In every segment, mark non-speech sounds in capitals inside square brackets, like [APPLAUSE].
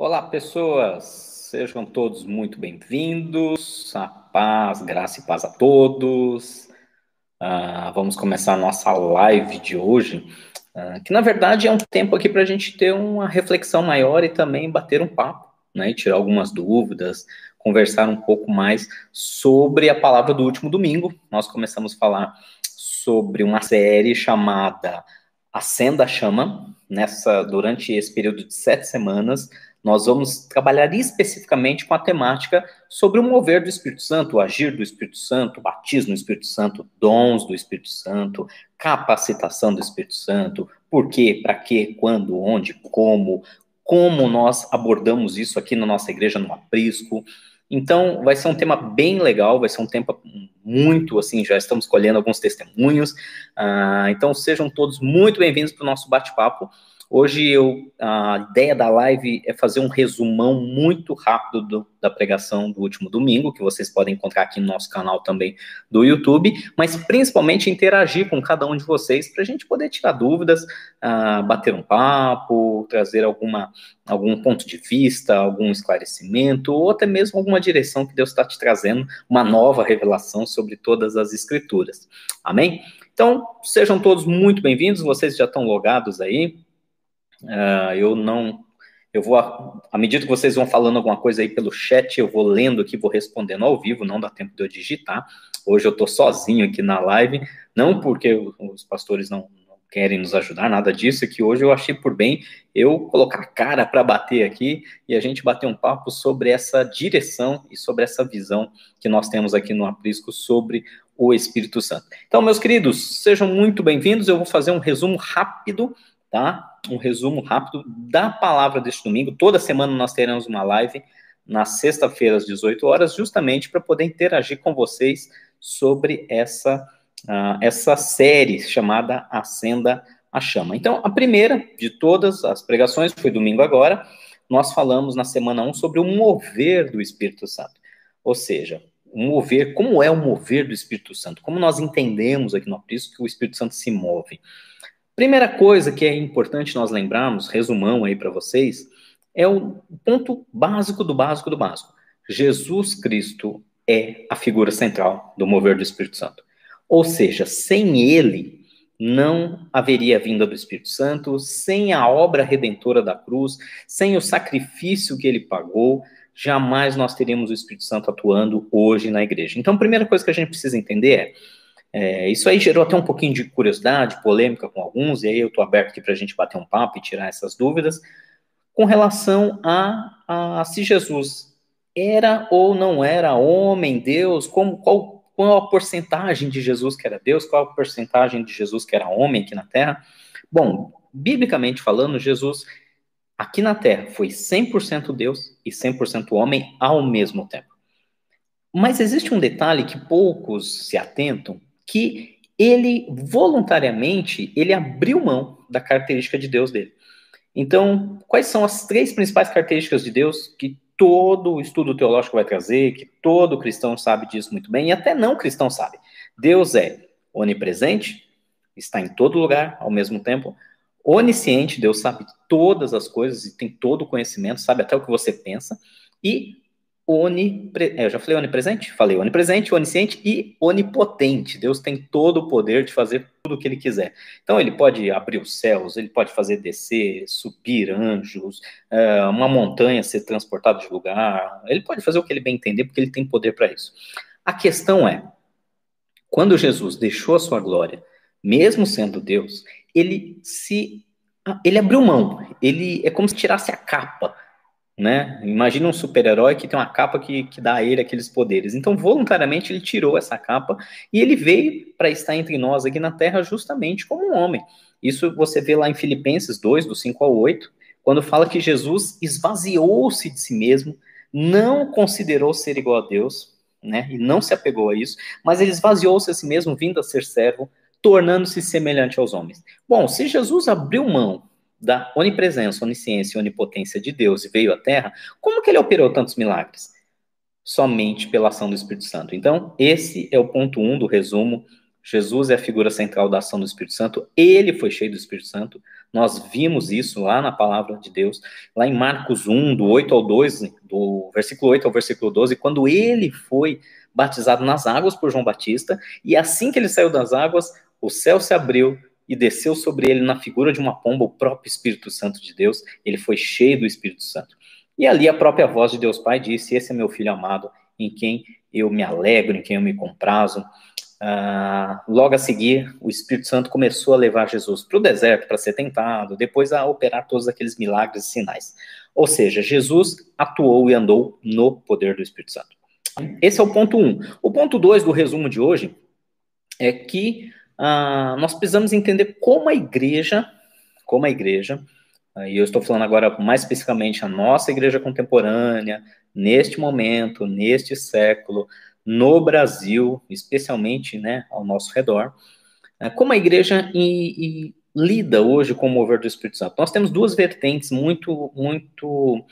Olá, pessoas! Sejam todos muito bem-vindos. A paz, graça e paz a todos. Uh, vamos começar a nossa live de hoje, uh, que na verdade é um tempo aqui para a gente ter uma reflexão maior e também bater um papo, né? E tirar algumas dúvidas, conversar um pouco mais sobre a palavra do último domingo. Nós começamos a falar sobre uma série chamada Acenda a Chama, nessa durante esse período de sete semanas nós vamos trabalhar especificamente com a temática sobre o mover do Espírito Santo, o agir do Espírito Santo, o batismo do Espírito Santo, dons do Espírito Santo, capacitação do Espírito Santo, por quê, para quê, quando, onde, como, como nós abordamos isso aqui na nossa igreja no Aprisco. Então, vai ser um tema bem legal, vai ser um tema muito, assim, já estamos colhendo alguns testemunhos. Uh, então, sejam todos muito bem-vindos para o nosso bate-papo. Hoje eu, a ideia da live é fazer um resumão muito rápido do, da pregação do último domingo, que vocês podem encontrar aqui no nosso canal também do YouTube, mas principalmente interagir com cada um de vocês para a gente poder tirar dúvidas, uh, bater um papo, trazer alguma, algum ponto de vista, algum esclarecimento, ou até mesmo alguma direção que Deus está te trazendo, uma nova revelação sobre todas as escrituras. Amém? Então, sejam todos muito bem-vindos, vocês já estão logados aí, Uh, eu não. Eu vou, à medida que vocês vão falando alguma coisa aí pelo chat, eu vou lendo aqui, vou respondendo ao vivo, não dá tempo de eu digitar. Hoje eu estou sozinho aqui na live, não porque os pastores não, não querem nos ajudar, nada disso, é que hoje eu achei por bem eu colocar a cara para bater aqui e a gente bater um papo sobre essa direção e sobre essa visão que nós temos aqui no Aprisco sobre o Espírito Santo. Então, meus queridos, sejam muito bem-vindos. Eu vou fazer um resumo rápido tá? Um resumo rápido da palavra deste domingo. Toda semana nós teremos uma live nas sexta-feiras, às 18 horas, justamente para poder interagir com vocês sobre essa, uh, essa série chamada Acenda a Chama. Então, a primeira de todas as pregações, foi domingo agora, nós falamos na semana 1 sobre o mover do Espírito Santo. Ou seja, mover, como é o mover do Espírito Santo? Como nós entendemos aqui no Aprisco que o Espírito Santo se move? Primeira coisa que é importante nós lembrarmos, resumão aí para vocês, é o ponto básico do básico do básico. Jesus Cristo é a figura central do mover do Espírito Santo. Ou seja, sem ele não haveria vinda do Espírito Santo, sem a obra redentora da cruz, sem o sacrifício que ele pagou, jamais nós teríamos o Espírito Santo atuando hoje na igreja. Então, a primeira coisa que a gente precisa entender é é, isso aí gerou até um pouquinho de curiosidade, polêmica com alguns, e aí eu estou aberto aqui para a gente bater um papo e tirar essas dúvidas, com relação a, a se Jesus era ou não era homem, Deus, como, qual, qual a porcentagem de Jesus que era Deus, qual a porcentagem de Jesus que era homem aqui na Terra. Bom, biblicamente falando, Jesus aqui na Terra foi 100% Deus e 100% homem ao mesmo tempo. Mas existe um detalhe que poucos se atentam, que ele voluntariamente ele abriu mão da característica de Deus dele. Então, quais são as três principais características de Deus que todo estudo teológico vai trazer, que todo cristão sabe disso muito bem, e até não cristão sabe. Deus é onipresente, está em todo lugar ao mesmo tempo, onisciente, Deus sabe todas as coisas e tem todo o conhecimento, sabe até o que você pensa, e onipre... É, eu já falei onipresente? Falei onipresente, onisciente e onipotente. Deus tem todo o poder de fazer tudo o que ele quiser. Então, ele pode abrir os céus, ele pode fazer descer, subir anjos, é, uma montanha ser transportada de lugar. Ele pode fazer o que ele bem entender, porque ele tem poder para isso. A questão é, quando Jesus deixou a sua glória, mesmo sendo Deus, ele se ele abriu mão. Ele é como se tirasse a capa né? Imagina um super-herói que tem uma capa que, que dá a ele aqueles poderes. Então, voluntariamente, ele tirou essa capa e ele veio para estar entre nós aqui na Terra justamente como um homem. Isso você vê lá em Filipenses 2, do 5 ao 8, quando fala que Jesus esvaziou-se de si mesmo, não considerou ser igual a Deus, né? E não se apegou a isso, mas ele esvaziou-se a si mesmo, vindo a ser servo, tornando-se semelhante aos homens. Bom, se Jesus abriu mão da onipresença, onisciência e onipotência de Deus e veio à Terra, como que ele operou tantos milagres? Somente pela ação do Espírito Santo. Então, esse é o ponto um do resumo. Jesus é a figura central da ação do Espírito Santo, ele foi cheio do Espírito Santo, Nós vimos isso lá na palavra de Deus, lá em Marcos 1, do 8 ao 12, do versículo 8 ao versículo 12, quando ele foi batizado nas águas por João Batista, e assim que ele saiu das águas, o céu se abriu e desceu sobre ele na figura de uma pomba o próprio Espírito Santo de Deus, ele foi cheio do Espírito Santo. E ali a própria voz de Deus Pai disse: Esse é meu filho amado, em quem eu me alegro, em quem eu me comprazo. Ah, logo a seguir, o Espírito Santo começou a levar Jesus para o deserto para ser tentado, depois a operar todos aqueles milagres e sinais. Ou seja, Jesus atuou e andou no poder do Espírito Santo. Esse é o ponto 1. Um. O ponto 2 do resumo de hoje é que ah, nós precisamos entender como a igreja, como a igreja, ah, e eu estou falando agora mais especificamente a nossa igreja contemporânea, neste momento, neste século, no Brasil, especialmente né, ao nosso redor, é, como a igreja e, e lida hoje com o mover do Espírito Santo. Nós temos duas vertentes muito, muito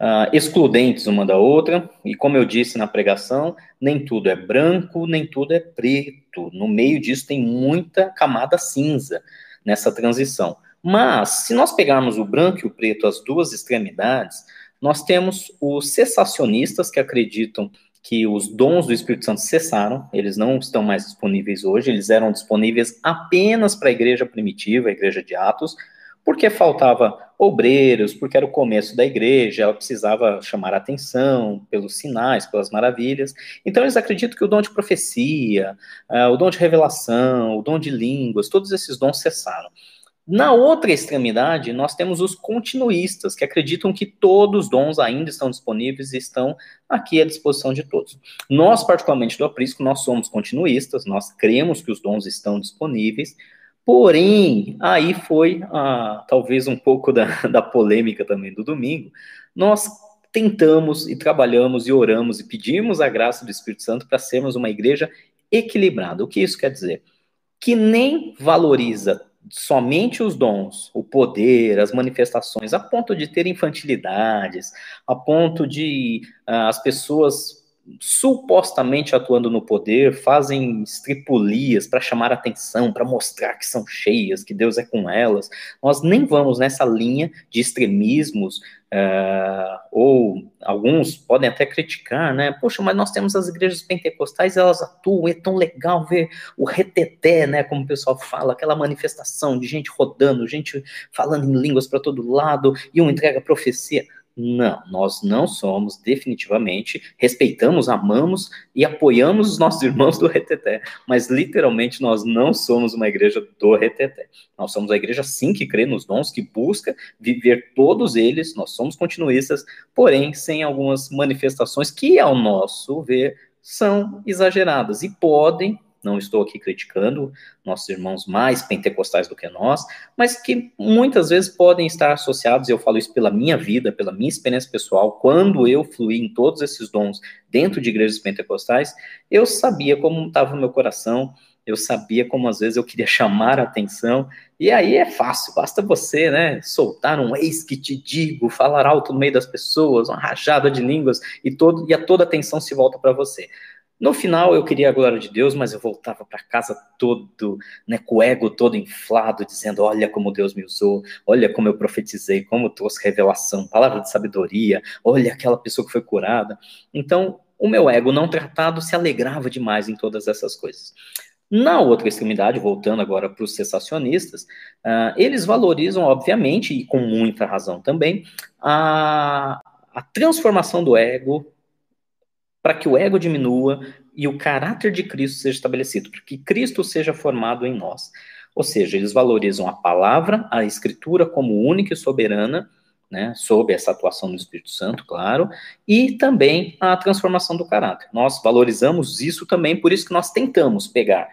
uh, excludentes uma da outra, e como eu disse na pregação, nem tudo é branco, nem tudo é preto. No meio disso tem muita camada cinza nessa transição. Mas, se nós pegarmos o branco e o preto, as duas extremidades, nós temos os cessacionistas que acreditam que os dons do Espírito Santo cessaram, eles não estão mais disponíveis hoje, eles eram disponíveis apenas para a igreja primitiva, a igreja de Atos, porque faltava obreiros, porque era o começo da igreja, ela precisava chamar a atenção pelos sinais, pelas maravilhas. Então eles acreditam que o dom de profecia, uh, o dom de revelação, o dom de línguas, todos esses dons cessaram. Na outra extremidade, nós temos os continuistas, que acreditam que todos os dons ainda estão disponíveis e estão aqui à disposição de todos. Nós, particularmente do Aprisco, nós somos continuistas, nós cremos que os dons estão disponíveis, porém, aí foi ah, talvez um pouco da, [LAUGHS] da polêmica também do domingo, nós tentamos e trabalhamos e oramos e pedimos a graça do Espírito Santo para sermos uma igreja equilibrada. O que isso quer dizer? Que nem valoriza somente os dons, o poder, as manifestações, a ponto de ter infantilidades, a ponto de uh, as pessoas supostamente atuando no poder fazem estripulias para chamar atenção, para mostrar que são cheias, que Deus é com elas. Nós nem vamos nessa linha de extremismos, uh, ou alguns podem até criticar, né? Poxa, mas nós temos as igrejas pentecostais, elas atuam, é tão legal ver o reteté, né? Como o pessoal fala, aquela manifestação de gente rodando, gente falando em línguas para todo lado, e um entrega profecia. Não, nós não somos definitivamente, respeitamos, amamos e apoiamos os nossos irmãos do Reteté, mas literalmente nós não somos uma igreja do Reteté. Nós somos a igreja sim que crê nos dons, que busca viver todos eles, nós somos continuistas, porém sem algumas manifestações que, ao nosso ver, são exageradas e podem não estou aqui criticando nossos irmãos mais pentecostais do que nós, mas que muitas vezes podem estar associados, e eu falo isso pela minha vida, pela minha experiência pessoal, quando eu fluí em todos esses dons dentro de igrejas pentecostais, eu sabia como estava o meu coração, eu sabia como às vezes eu queria [LAUGHS] chamar a atenção, e aí é fácil, basta você, né, soltar um eis que te digo, falar alto no meio das pessoas, uma rajada de línguas, e, todo, e a toda atenção se volta para você. No final, eu queria a glória de Deus, mas eu voltava para casa todo, né, com o ego todo inflado, dizendo: Olha como Deus me usou, olha como eu profetizei, como trouxe revelação, palavra de sabedoria, olha aquela pessoa que foi curada. Então, o meu ego não tratado se alegrava demais em todas essas coisas. Na outra extremidade, voltando agora para os cessacionistas, uh, eles valorizam, obviamente, e com muita razão também, a, a transformação do ego para que o ego diminua e o caráter de Cristo seja estabelecido, para que Cristo seja formado em nós. Ou seja, eles valorizam a palavra, a escritura como única e soberana, né, sob essa atuação do Espírito Santo, claro, e também a transformação do caráter. Nós valorizamos isso também, por isso que nós tentamos pegar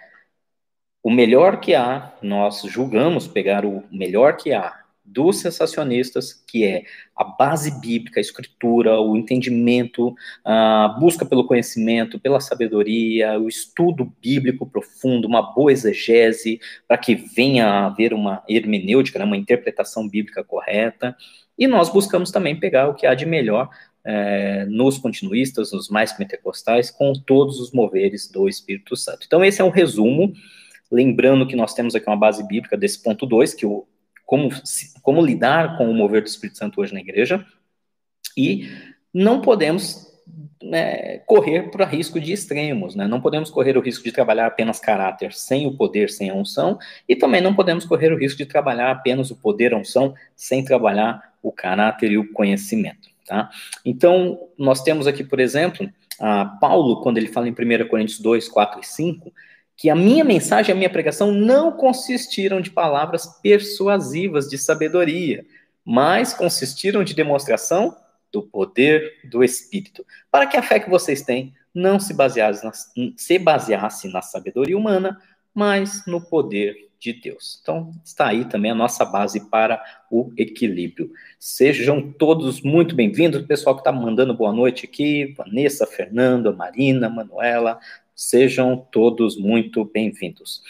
o melhor que há, nós julgamos pegar o melhor que há dos sensacionistas, que é a base bíblica, a escritura, o entendimento, a busca pelo conhecimento, pela sabedoria, o estudo bíblico profundo, uma boa exegese, para que venha a haver uma hermenêutica, né, uma interpretação bíblica correta. E nós buscamos também pegar o que há de melhor é, nos continuistas, nos mais pentecostais, com todos os moveres do Espírito Santo. Então, esse é um resumo. Lembrando que nós temos aqui uma base bíblica desse ponto 2, que o como, como lidar com o mover do Espírito Santo hoje na igreja, e não podemos né, correr para risco de extremos, né? Não podemos correr o risco de trabalhar apenas caráter sem o poder, sem a unção, e também não podemos correr o risco de trabalhar apenas o poder, a unção, sem trabalhar o caráter e o conhecimento, tá? Então, nós temos aqui, por exemplo, Paulo, quando ele fala em 1 Coríntios 2, 4 e 5, que a minha mensagem, a minha pregação não consistiram de palavras persuasivas de sabedoria, mas consistiram de demonstração do poder do Espírito, para que a fé que vocês têm não se baseasse na, se baseasse na sabedoria humana, mas no poder de Deus. Então, está aí também a nossa base para o equilíbrio. Sejam todos muito bem-vindos, pessoal que está mandando boa noite aqui, Vanessa, Fernanda, Marina, Manuela, sejam todos muito bem-vindos.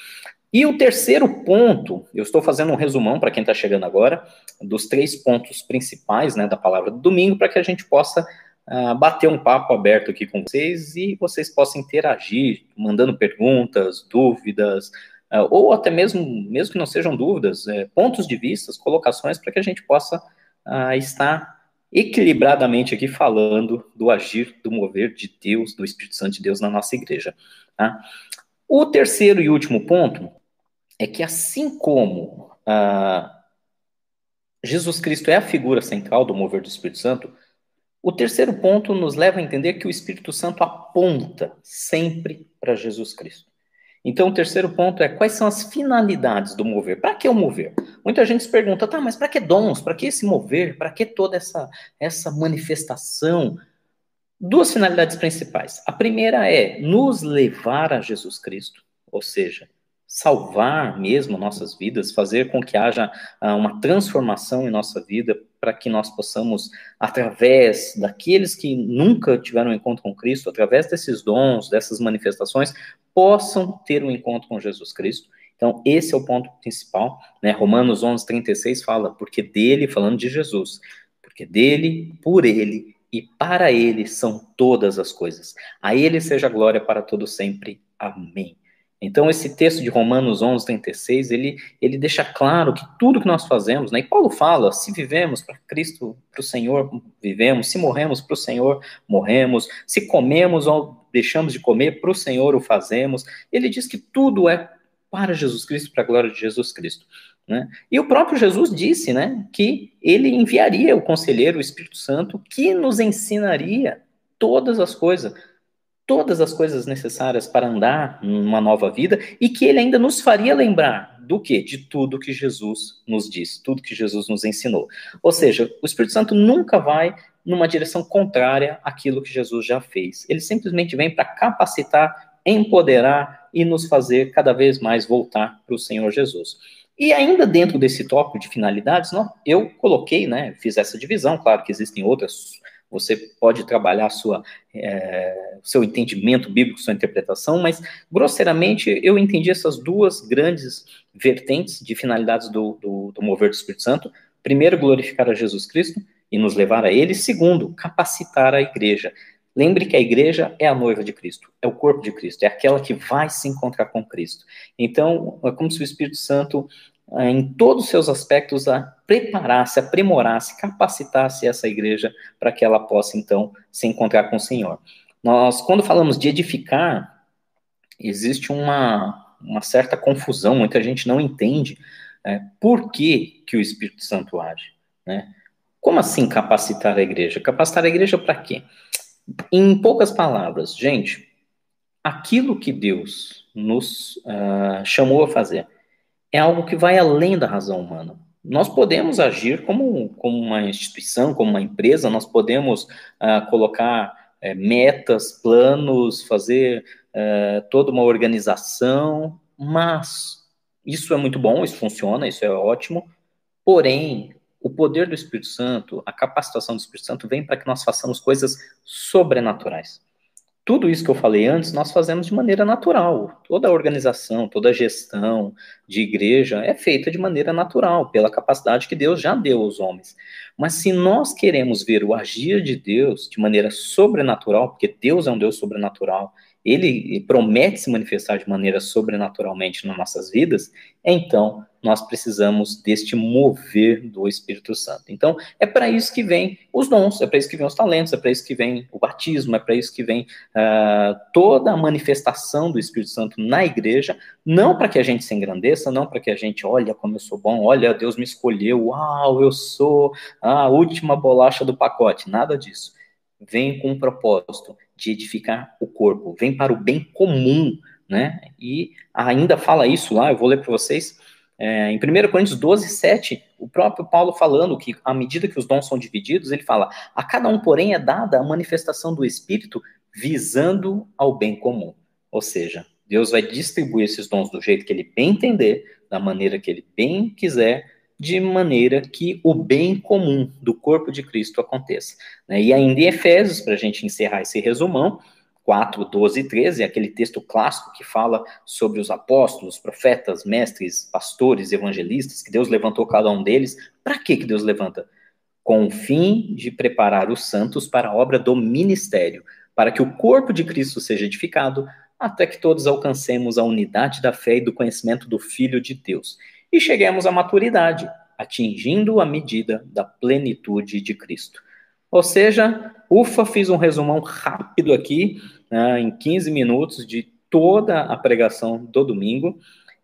E o terceiro ponto, eu estou fazendo um resumão para quem está chegando agora, dos três pontos principais né, da palavra do domingo, para que a gente possa uh, bater um papo aberto aqui com vocês e vocês possam interagir, mandando perguntas, dúvidas, uh, ou até mesmo, mesmo que não sejam dúvidas, uh, pontos de vista, colocações, para que a gente possa ah, estar equilibradamente aqui falando do agir, do mover de Deus, do Espírito Santo de Deus na nossa igreja. Tá? O terceiro e último ponto é que, assim como ah, Jesus Cristo é a figura central do mover do Espírito Santo, o terceiro ponto nos leva a entender que o Espírito Santo aponta sempre para Jesus Cristo. Então, o terceiro ponto é quais são as finalidades do mover. Para que o mover? Muita gente se pergunta, tá, mas para que dons? Para que esse mover? Para que toda essa, essa manifestação? Duas finalidades principais. A primeira é nos levar a Jesus Cristo, ou seja, salvar mesmo nossas vidas, fazer com que haja uh, uma transformação em nossa vida, para que nós possamos, através daqueles que nunca tiveram um encontro com Cristo, através desses dons, dessas manifestações, possam ter um encontro com Jesus Cristo. Então, esse é o ponto principal. Né? Romanos 11, 36 fala, porque dele, falando de Jesus, porque dele, por ele e para ele são todas as coisas. A ele seja glória para todo sempre. Amém. Então, esse texto de Romanos 11, 36, ele, ele deixa claro que tudo que nós fazemos, né, e Paulo fala, se vivemos para Cristo, para o Senhor, vivemos, se morremos para o Senhor, morremos, se comemos ou deixamos de comer, para o Senhor o fazemos. Ele diz que tudo é para Jesus Cristo, para a glória de Jesus Cristo. Né? E o próprio Jesus disse né, que ele enviaria o conselheiro, o Espírito Santo, que nos ensinaria todas as coisas, todas as coisas necessárias para andar numa nova vida e que ele ainda nos faria lembrar do que? De tudo que Jesus nos disse, tudo que Jesus nos ensinou. Ou seja, o Espírito Santo nunca vai numa direção contrária àquilo que Jesus já fez. Ele simplesmente vem para capacitar, empoderar e nos fazer cada vez mais voltar para o Senhor Jesus. E ainda dentro desse tópico de finalidades, eu coloquei, né, fiz essa divisão, claro que existem outras, você pode trabalhar sua, é, seu entendimento bíblico, sua interpretação, mas grosseiramente eu entendi essas duas grandes vertentes de finalidades do, do, do mover do Espírito Santo. Primeiro, glorificar a Jesus Cristo e nos levar a Ele. Segundo, capacitar a igreja. Lembre que a igreja é a noiva de Cristo, é o corpo de Cristo, é aquela que vai se encontrar com Cristo. Então, é como se o Espírito Santo em todos os seus aspectos, a preparasse, aprimorasse, capacitasse essa igreja para que ela possa, então, se encontrar com o Senhor. Nós, quando falamos de edificar, existe uma, uma certa confusão, muita gente não entende é, por que, que o Espírito Santo age. Né? Como assim capacitar a igreja? Capacitar a igreja para quê? Em poucas palavras, gente, aquilo que Deus nos uh, chamou a fazer, é algo que vai além da razão humana. Nós podemos agir como, como uma instituição, como uma empresa, nós podemos uh, colocar uh, metas, planos, fazer uh, toda uma organização, mas isso é muito bom, isso funciona, isso é ótimo, porém, o poder do Espírito Santo, a capacitação do Espírito Santo vem para que nós façamos coisas sobrenaturais. Tudo isso que eu falei antes, nós fazemos de maneira natural. Toda organização, toda gestão de igreja é feita de maneira natural, pela capacidade que Deus já deu aos homens. Mas se nós queremos ver o agir de Deus de maneira sobrenatural, porque Deus é um Deus sobrenatural, ele promete se manifestar de maneira sobrenaturalmente nas nossas vidas, então nós precisamos deste mover do Espírito Santo. Então, é para isso que vem os dons, é para isso que vem os talentos, é para isso que vem o batismo, é para isso que vem uh, toda a manifestação do Espírito Santo na igreja, não para que a gente se engrandeça, não para que a gente, olha como eu sou bom, olha, Deus me escolheu, uau, eu sou a última bolacha do pacote, nada disso. Vem com um propósito de edificar o corpo, vem para o bem comum, né? E ainda fala isso lá, eu vou ler para vocês, é, em 1 Coríntios 12, 7, o próprio Paulo falando que, à medida que os dons são divididos, ele fala: a cada um, porém, é dada a manifestação do Espírito visando ao bem comum. Ou seja, Deus vai distribuir esses dons do jeito que ele bem entender, da maneira que ele bem quiser, de maneira que o bem comum do corpo de Cristo aconteça. Né? E ainda em Efésios, para a gente encerrar esse resumão, 4, 12 e 13, aquele texto clássico que fala sobre os apóstolos, profetas, mestres, pastores, evangelistas, que Deus levantou cada um deles. Para que Deus levanta? Com o fim de preparar os santos para a obra do ministério, para que o corpo de Cristo seja edificado, até que todos alcancemos a unidade da fé e do conhecimento do Filho de Deus e cheguemos à maturidade, atingindo a medida da plenitude de Cristo. Ou seja, ufa, fiz um resumão rápido aqui né, em 15 minutos de toda a pregação do domingo.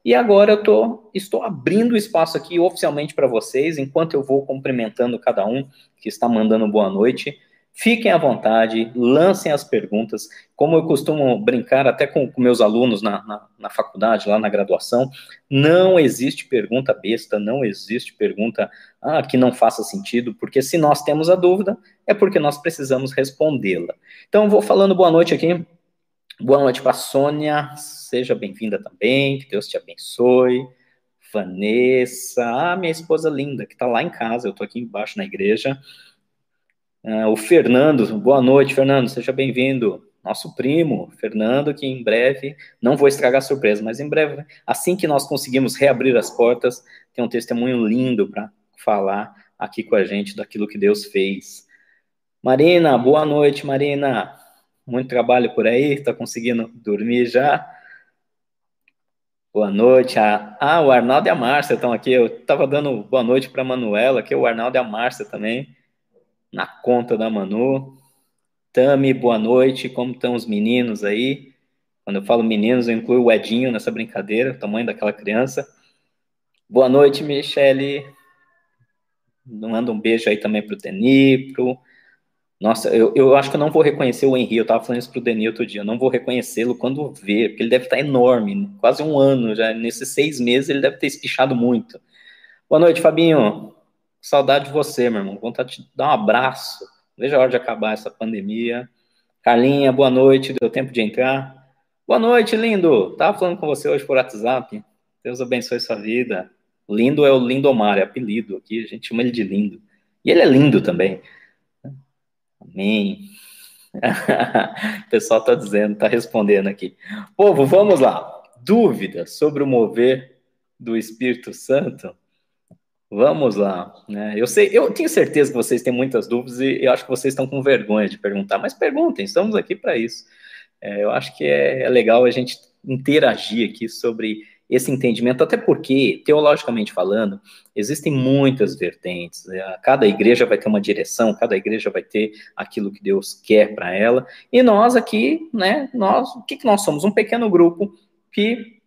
E agora eu tô, estou abrindo espaço aqui oficialmente para vocês, enquanto eu vou cumprimentando cada um que está mandando boa noite. Fiquem à vontade, lancem as perguntas. Como eu costumo brincar até com, com meus alunos na, na, na, faculdade, lá na graduação, não existe pergunta besta, não existe pergunta ah, que não faça sentido, porque se nós temos a dúvida, é porque nós precisamos respondê-la. Então, vou falando boa noite aqui. Boa noite para Sônia, seja bem-vinda também, que Deus te abençoe. Vanessa, ah, minha esposa linda, que está lá em casa, eu estou aqui embaixo na igreja. Uh, o Fernando, boa noite, Fernando, seja bem-vindo. Nosso primo, Fernando, que em breve, não vou estragar a surpresa, mas em breve, assim que nós conseguimos reabrir as portas, tem um testemunho lindo para falar aqui com a gente daquilo que Deus fez. Marina, boa noite, Marina. Muito trabalho por aí, está conseguindo dormir já? Boa noite. Ah, ah, o Arnaldo e a Márcia estão aqui. Eu estava dando boa noite para a Manuela, aqui o Arnaldo e a Márcia também na conta da Manu. Tami, boa noite. Como estão os meninos aí? Quando eu falo meninos, eu incluo o Edinho nessa brincadeira, o tamanho daquela criança. Boa noite, Michele. Manda um beijo aí também pro Denipro. Nossa, eu, eu acho que eu não vou reconhecer o Henri. Eu tava falando isso pro Deni outro dia. Eu não vou reconhecê-lo quando ver, porque ele deve estar enorme, quase um ano já. Nesses seis meses ele deve ter espichado muito. Boa noite, Fabinho. Saudade de você, meu irmão. Vontade de dar um abraço. Veja a hora de acabar essa pandemia. Carlinha, boa noite. Deu tempo de entrar. Boa noite, lindo. Tava falando com você hoje por WhatsApp. Deus abençoe sua vida. Lindo é o Lindomar, é apelido aqui. A gente chama ele de lindo. E ele é lindo também. Amém. [LAUGHS] o pessoal está dizendo, está respondendo aqui. Povo, vamos lá. Dúvidas sobre o mover do Espírito Santo? Vamos lá, né? Eu sei, eu tenho certeza que vocês têm muitas dúvidas e eu acho que vocês estão com vergonha de perguntar, mas perguntem, estamos aqui para isso. É, eu acho que é, é, legal a gente interagir aqui sobre esse entendimento, até porque, teologicamente falando, existem muitas vertentes. Né? Cada igreja vai ter uma direção, cada igreja vai ter aquilo que Deus quer para ela. E nós aqui, né? Nós, o que, que nós somos? Um pequeno grupo que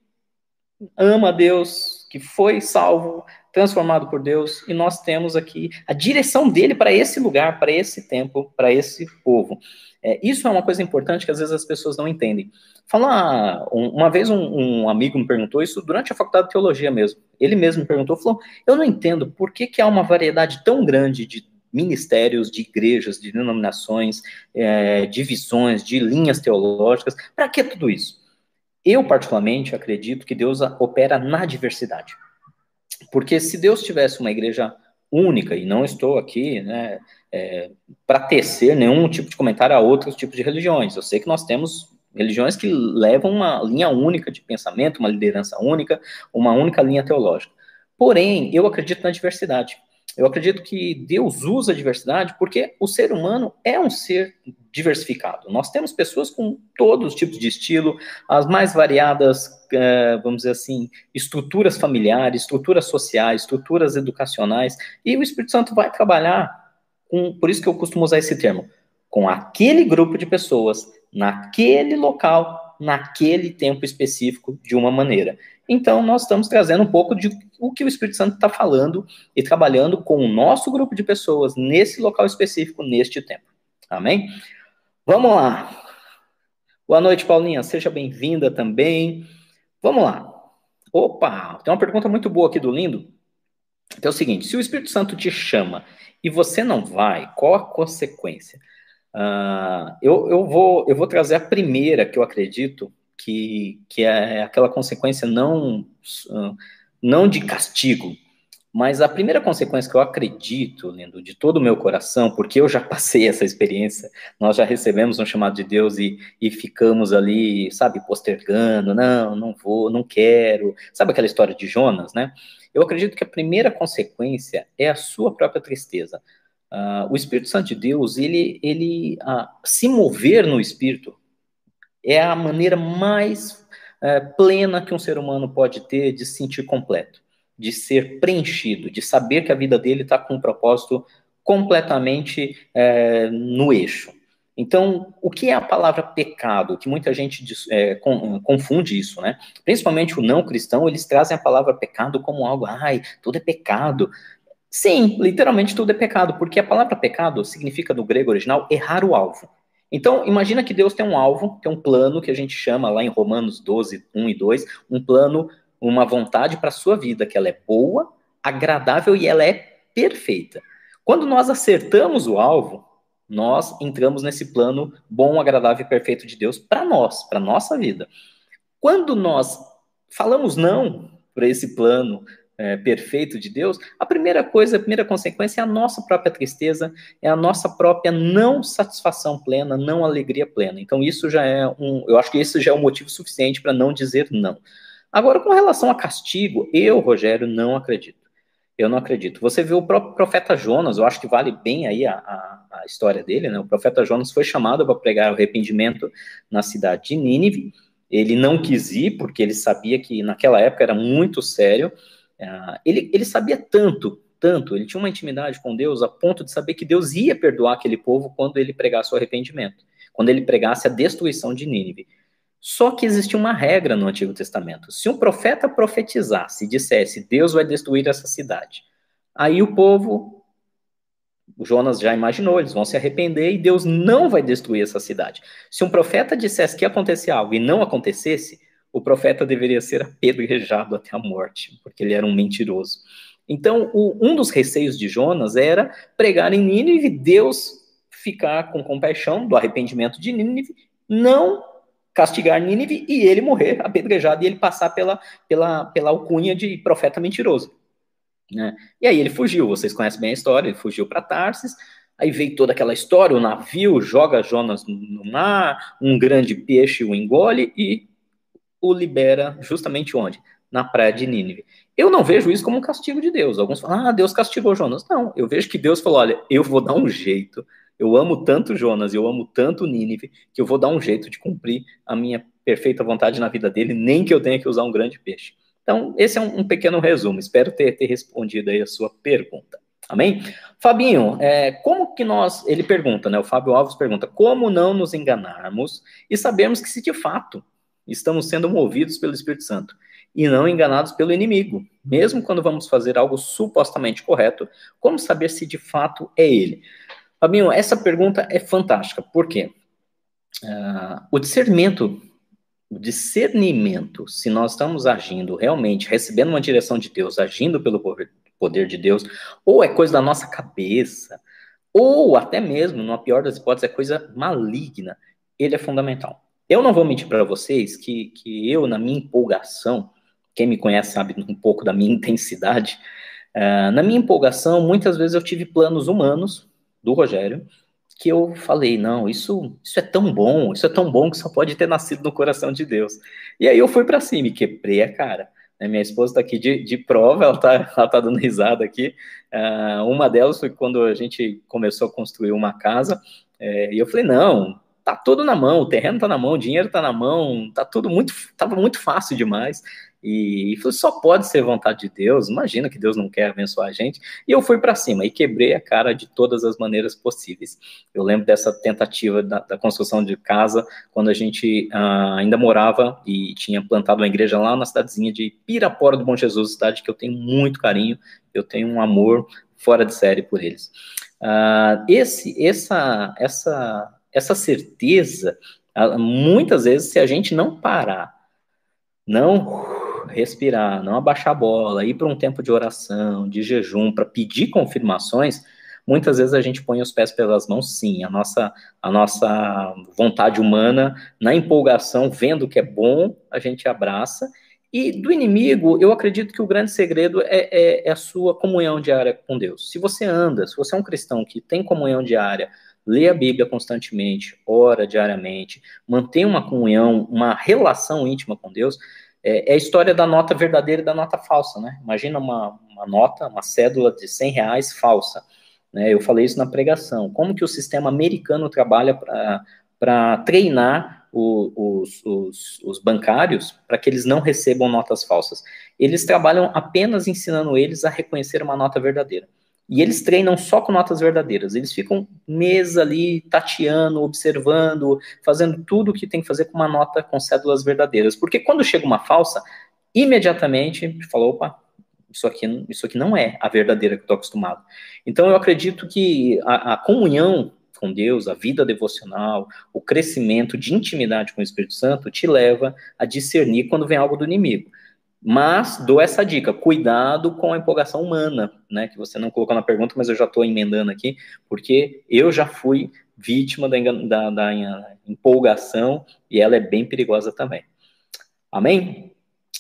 ama Deus, que foi salvo, transformado por Deus, e nós temos aqui a direção dele para esse lugar, para esse tempo, para esse povo. É, isso é uma coisa importante que às vezes as pessoas não entendem. Falar, uma vez um, um, amigo me perguntou isso durante a faculdade de teologia mesmo. Ele mesmo me perguntou, falou: eu não entendo por que, que há uma variedade tão grande de ministérios, de igrejas, de denominações, é, de visões, de linhas teológicas. Para que tudo isso? Eu, particularmente, acredito que Deus opera na diversidade. Porque se Deus tivesse uma igreja única, e não estou aqui né, é, para tecer nenhum tipo de comentário a outros tipos de religiões, eu sei que nós temos religiões que levam uma linha única de pensamento, uma liderança única, uma única linha teológica. Porém, eu acredito na diversidade. Eu acredito que Deus usa a diversidade porque o ser humano é um ser diversificado. Nós temos pessoas com todos os tipos de estilo, as mais variadas, eh, vamos dizer assim, estruturas familiares, estruturas sociais, estruturas educacionais, e o Espírito Santo vai trabalhar com, por isso que eu costumo usar esse termo, com aquele grupo de pessoas, naquele local, naquele tempo específico, de uma maneira. Então, nós estamos trazendo um pouco de o que o Espírito Santo está falando e trabalhando com o nosso grupo de pessoas nesse local específico, neste tempo. Amém? Vamos lá. Boa noite, Paulinha. Seja bem-vinda também. Vamos lá. Opa, tem uma pergunta muito boa aqui do Lindo. Então é o seguinte: se o Espírito Santo te chama e você não vai, qual a consequência? Uh, eu, eu, vou, eu vou trazer a primeira que eu acredito, que, que é aquela consequência não, não de castigo, mas a primeira consequência que eu acredito, Lindo, de todo o meu coração, porque eu já [LAUGHS] passei essa experiência, nós já recebemos um chamado de Deus e, e ficamos ali, sabe, postergando, não, não vou, não quero, sabe aquela história de Jonas, né? Eu acredito que a primeira consequência é a sua própria tristeza. Uh, o Espírito Santo de Deus, ele, ele uh, se mover no Espírito, é a maneira mais é, plena que um ser humano pode ter de se sentir completo, de ser preenchido, de saber que a vida dele está com um propósito completamente é, no eixo. Então, o que é a palavra pecado? Que muita gente é, confunde isso, né? Principalmente o não cristão, eles trazem a palavra pecado como algo, ai, tudo é pecado. Sim, literalmente tudo é pecado, porque a palavra pecado significa no grego original errar o alvo. Então, imagina que Deus tem um alvo, tem um plano que a gente chama lá em Romanos 12, 1 e 2, um plano, uma vontade para a sua vida, que ela é boa, agradável e ela é perfeita. Quando nós acertamos o alvo, nós entramos nesse plano bom, agradável e perfeito de Deus para nós, para nossa vida. Quando nós falamos não para esse plano, é, perfeito de Deus, a primeira coisa, a primeira consequência é a nossa própria tristeza, é a nossa própria não satisfação plena, não alegria plena. Então, isso já é um. Eu acho que isso já é um motivo suficiente para não dizer não. Agora, com relação a castigo, eu, Rogério, não acredito. Eu não acredito. Você vê o próprio profeta Jonas, eu acho que vale bem aí a, a, a história dele, né? O profeta Jonas foi chamado para pregar o arrependimento na cidade de Nínive. Ele não quis ir, porque ele sabia que naquela época era muito sério. Uh, ele, ele sabia tanto, tanto, ele tinha uma intimidade com Deus a ponto de saber que Deus ia perdoar aquele povo quando ele pregasse o arrependimento, quando ele pregasse a destruição de Nínive. Só que existia uma regra no Antigo Testamento. Se um profeta profetizasse e dissesse Deus vai destruir essa cidade, aí o povo, o Jonas já imaginou, eles vão se arrepender e Deus não vai destruir essa cidade. Se um profeta dissesse que ia acontecer algo e não acontecesse, o profeta deveria ser [LAUGHS] apedrejado até a morte, porque ele era um mentiroso. Então, o, um dos receios de Jonas era pregar em Nínive, Deus ficar com compaixão do arrependimento de Nínive, não castigar Nínive e ele morrer apedrejado e ele passar pela, pela, pela alcunha de profeta mentiroso. Né? E aí ele fugiu, vocês conhecem bem a história, ele fugiu para Tarsis, aí veio toda aquela história, o navio joga Jonas no mar, um grande peixe o engole e o libera justamente onde? Na praia de Nínive. Eu não vejo isso como um castigo de Deus. Alguns falam, ah, Deus castigou Jonas. Não, eu vejo que Deus falou: olha, eu vou dar um jeito. Eu amo tanto Jonas, eu amo tanto Nínive, que eu vou dar um jeito de cumprir a minha perfeita vontade na vida dele, nem que eu tenha que usar um grande peixe. Então, esse é um, um pequeno resumo. Espero ter, ter respondido aí a sua pergunta. Amém? Fabinho, é, como que nós, ele pergunta, né? O Fábio Alves pergunta, como não nos enganarmos e sabermos que se de fato estamos sendo movidos pelo Espírito Santo e não enganados pelo inimigo. Mesmo quando vamos fazer algo supostamente correto, como saber se de fato é ele? Fabinho, essa pergunta é fantástica. Por quê? Uh, o discernimento, o discernimento, se nós estamos agindo realmente, recebendo uma direção de Deus, agindo pelo poder de Deus, ou é coisa da nossa cabeça, ou até mesmo, na pior das hipóteses, é coisa maligna, ele é fundamental. Eu não vou mentir para vocês que, que eu, na minha empolgação, quem me conhece sabe um pouco da minha [LAUGHS] intensidade, uh, na minha empolgação, muitas vezes eu tive planos humanos do Rogério, que eu falei, não, isso, isso é tão bom, isso é tão bom que só pode ter nascido no coração de Deus. E aí eu fui para cima e quebrei a cara. Né? Minha esposa está aqui de, de, prova, ela está [LAUGHS] ela tá dando risada aqui. Uh, uma delas foi quando a gente começou a construir uma casa, é, e eu falei, não, tá tudo na mão, o terreno tá na mão, o dinheiro tá na mão, tá tudo muito, tava muito fácil demais. E, e só pode ser vontade de Deus. Imagina que Deus não quer abençoar a gente. E eu fui para cima e quebrei a cara de todas as maneiras possíveis. Eu lembro dessa tentativa da, da construção de casa quando a gente ah, ainda morava e tinha plantado uma igreja lá na cidadezinha de Pirapora do Bom Jesus, cidade que eu tenho muito carinho, eu tenho um amor fora de série por eles. Ah, esse, essa, essa essa certeza, muitas vezes, se a gente não parar, não respirar, não abaixar a bola, ir para um tempo de oração, de jejum, para pedir confirmações, muitas vezes a gente põe os pés pelas mãos, sim. A nossa, a nossa vontade humana, na empolgação, vendo que é bom, a gente abraça. E do inimigo, eu acredito que o grande segredo é, é, é a sua comunhão diária com Deus. Se você anda, se você é um cristão que tem comunhão diária lê a Bíblia constantemente, ora diariamente, mantém uma comunhão, uma relação íntima com Deus, é, é, a história da nota verdadeira e da nota falsa, né? Imagina uma, uma nota, uma cédula de 100 reais falsa. Né? Eu falei isso na pregação. Como que o sistema americano trabalha para treinar o, os, os, os bancários para que eles não recebam notas falsas? Eles trabalham apenas ensinando eles a reconhecer uma nota verdadeira. E eles treinam só com notas verdadeiras. Eles ficam meses ali tateando, observando, fazendo tudo o que tem que fazer com uma nota com cédulas verdadeiras. Porque quando chega uma falsa, imediatamente falou, opa, isso aqui, isso aqui não é a verdadeira que eu estou acostumado. Então eu acredito que a, a comunhão com Deus, a vida devocional, o crescimento de intimidade com o Espírito Santo te leva a discernir quando vem algo do inimigo. Mas dou essa dica: cuidado com a empolgação humana, né? Que você não colocou na pergunta, mas eu já estou emendando aqui, porque eu já fui vítima da, da, da empolgação e ela é bem perigosa também. Amém?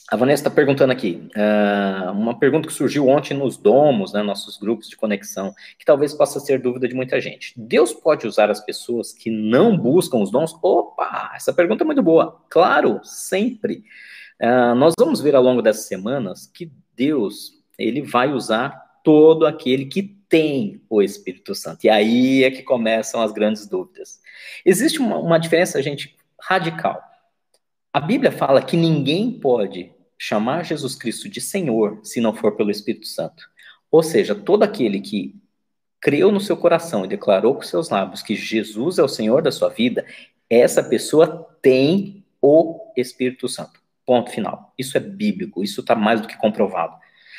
A Vanessa está perguntando aqui, uh, uma pergunta que surgiu ontem nos domos, né, nossos grupos de conexão, que talvez possa ser dúvida de muita gente. Deus pode usar as pessoas que não buscam os dons? Opa, essa pergunta é muito boa. Claro, sempre. Uh, nós vamos ver ao longo dessas semanas que Deus ele vai usar todo aquele que tem o Espírito Santo. E aí é que começam as grandes dúvidas. Existe uma, uma diferença, gente, radical. A Bíblia fala que ninguém pode chamar Jesus Cristo de Senhor se não for pelo Espírito Santo. Ou seja, todo aquele que creu no seu coração e declarou com seus lábios que Jesus é o Senhor da sua vida, essa pessoa tem o Espírito Santo. Ponto final. Isso é bíblico, isso está mais do que comprovado.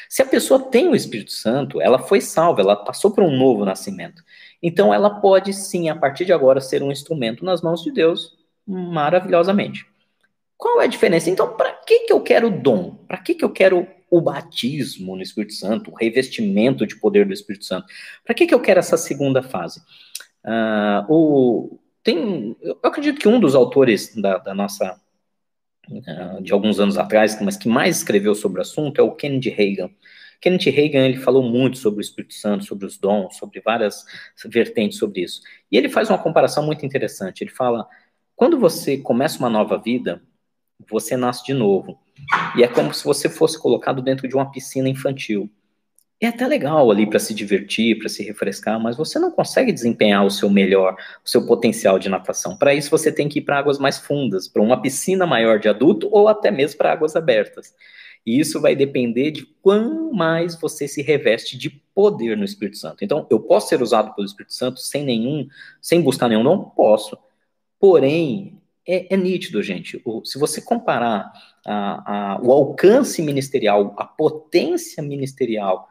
Se a pessoa tem o Espírito Santo, ela foi salva, ela passou por um novo nascimento. Então ela pode sim, a partir de agora, ser um instrumento nas mãos de Deus maravilhosamente. Qual é a diferença? Então, para que, que eu quero o dom? Para que, que eu quero o batismo no Espírito Santo, o revestimento de poder do Espírito Santo? Para que, que eu quero essa segunda fase? Uh, o, tem, eu acredito que um dos autores da, da nossa de alguns anos atrás, mas que mais escreveu sobre o assunto é o Kennedy Reagan. Kennedy Reagan ele falou muito sobre o Espírito Santo, sobre os dons, sobre várias vertentes sobre isso. E ele faz uma comparação muito interessante. Ele fala: quando você começa uma nova vida, você nasce de novo. E é como se você fosse colocado dentro de uma piscina infantil é até legal ali para se divertir, para se refrescar, mas você não consegue desempenhar o seu melhor, o seu potencial de natação. Para isso, você tem que ir para águas mais fundas, para uma piscina maior de adulto ou até mesmo para águas abertas. E isso vai depender de quão mais você se reveste de poder no Espírito Santo. Então, eu posso ser usado pelo Espírito Santo sem nenhum, sem buscar nenhum, não posso. Porém, é, é nítido, gente. O, se você comparar a, a, o alcance ministerial, a potência ministerial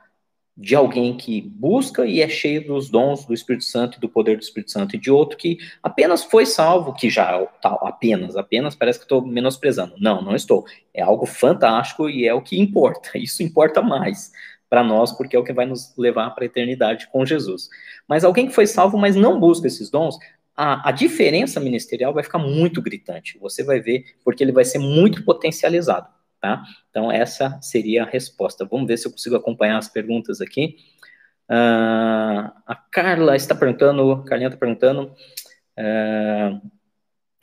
de alguém que busca e é cheio dos dons do Espírito Santo e do poder do Espírito Santo, e de outro que apenas foi salvo, que já tá, apenas, apenas parece que estou menosprezando. Não, não estou. É algo fantástico e é o que importa. [LAUGHS] Isso importa mais para nós, porque é o que vai nos levar para a eternidade com Jesus. Mas alguém que foi salvo, mas não busca esses dons, a, a diferença ministerial vai ficar muito gritante. Você vai ver, porque ele vai ser muito potencializado. Tá? Então, essa seria a resposta. Vamos ver se eu consigo acompanhar as perguntas aqui. Uh, a Carla está perguntando, a Carlinha está perguntando, uh,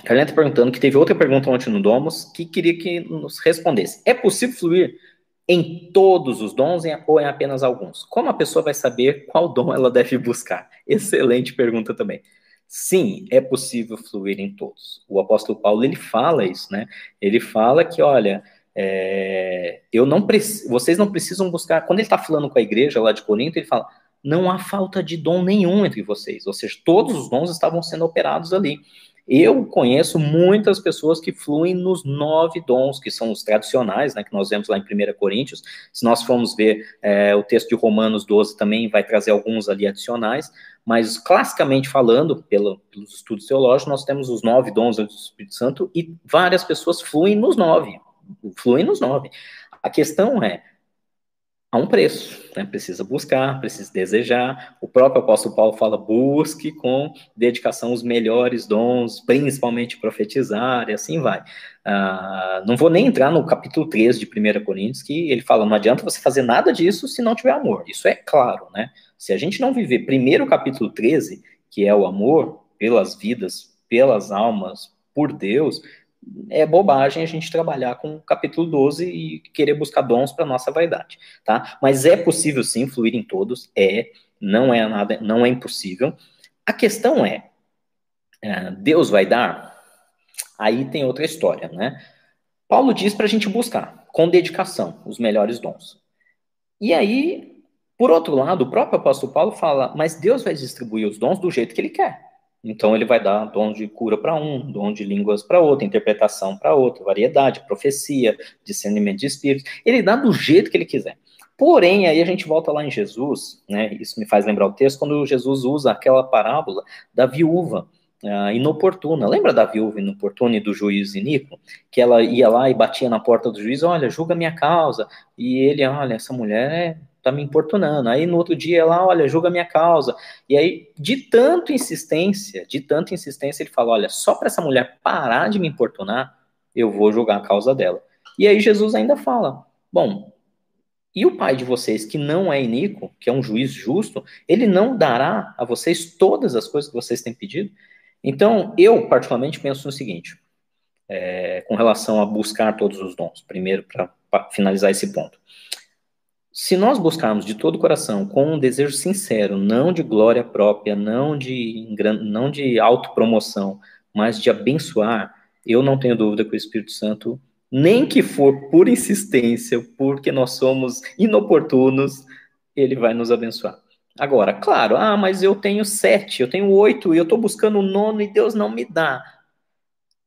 Carlinha está perguntando que teve outra pergunta ontem no Domus que queria que nos respondesse. É possível fluir em todos os dons ou em apenas alguns? Como a pessoa vai saber qual dom ela deve buscar? Excelente pergunta também. Sim, é possível fluir em todos. O apóstolo Paulo ele fala isso, né? Ele fala que, olha, é, eu não vocês não precisam buscar. Quando ele está falando com a igreja lá de Corinto, ele fala: não há falta de dom nenhum entre vocês. Ou seja, todos os dons estavam sendo operados ali. Eu conheço muitas pessoas que fluem nos nove dons, que são os tradicionais, né, que nós vemos lá em 1 Coríntios. Se nós formos ver é, o texto de Romanos 12, também vai trazer alguns ali adicionais, mas classicamente falando, pelo, pelos estudos teológicos, nós temos os nove dons do Espírito Santo e várias pessoas fluem nos nove. Fluem nos nove. A questão é, a um preço, né? Precisa buscar, precisa desejar. O próprio apóstolo Paulo fala: busque com dedicação os melhores dons, principalmente profetizar, e assim vai. Ah, não vou nem entrar no capítulo 13 de 1 Coríntios, que ele fala: não adianta você fazer nada disso se não tiver amor. Isso é claro, né? Se a gente não viver primeiro o capítulo 13, que é o amor pelas vidas, pelas almas, por Deus, é bobagem a gente trabalhar com o capítulo 12 e querer buscar dons para nossa vaidade, tá? Mas é possível sim fluir em todos, é, não é nada, não é impossível. A questão é, é Deus vai dar? Aí tem outra história, né? Paulo diz para a gente buscar, com dedicação, os melhores dons. E aí, por outro lado, o próprio apóstolo Paulo fala, mas Deus vai distribuir os dons do jeito que ele quer. Então ele vai dar dom de cura para um, dom de línguas para outro, interpretação para outro, variedade, profecia, discernimento de espíritos. Ele dá do jeito que ele quiser. Porém, aí a gente volta lá em Jesus, né? Isso me faz lembrar o texto quando Jesus usa aquela parábola da viúva uh, inoportuna. Lembra da viúva inoportuna e do juiz Inico? Que ela ia lá e batia na porta do juiz, olha, julga minha causa. E ele, olha, essa mulher é tá me importunando. Aí no outro dia ela, olha, julga minha causa. E aí, de tanto insistência, de tanta insistência, ele fala: olha, só para essa mulher parar de me importunar, eu vou julgar a causa dela. E aí Jesus ainda fala: bom, e o pai de vocês, que não é iníquo, que é um juiz justo, ele não dará a vocês todas as coisas que vocês têm pedido? Então, eu particularmente penso no seguinte, é, com relação a buscar todos os dons, primeiro, para finalizar esse ponto. Se nós buscarmos de todo o coração, com um desejo sincero, não de glória própria, não de, não de autopromoção, mas de abençoar, eu não tenho dúvida que o Espírito Santo, nem que for por insistência, porque nós somos inoportunos, ele vai nos abençoar. Agora, claro, ah, mas eu tenho sete, eu tenho oito, e eu estou buscando o nono e Deus não me dá.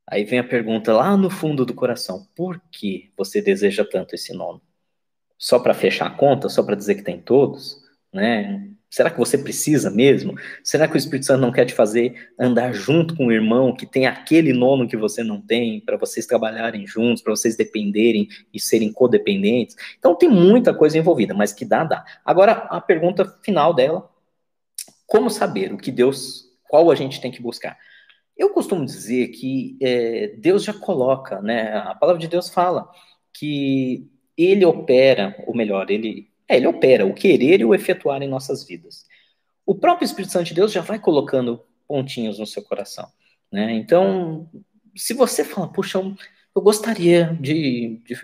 Aí vem a pergunta lá no fundo do coração: por que você deseja tanto esse nono? Só para fechar a conta, só para dizer que tem todos, né? Será que você precisa mesmo? Será que o Espírito Santo não quer te fazer andar junto com o irmão que tem aquele nono que você não tem, para vocês trabalharem juntos, para vocês dependerem e serem codependentes? Então tem muita coisa envolvida, mas que dá, dá. Agora a pergunta final dela: como saber o que Deus, qual a gente tem que buscar? Eu costumo dizer que é, Deus já coloca, né? A palavra de Deus fala que ele opera, ou melhor, ele, é, ele opera o querer e o efetuar em nossas vidas. O próprio Espírito Santo de Deus já vai colocando pontinhos no seu coração. Né? Então, se você fala, puxa, eu, gostaria de, de,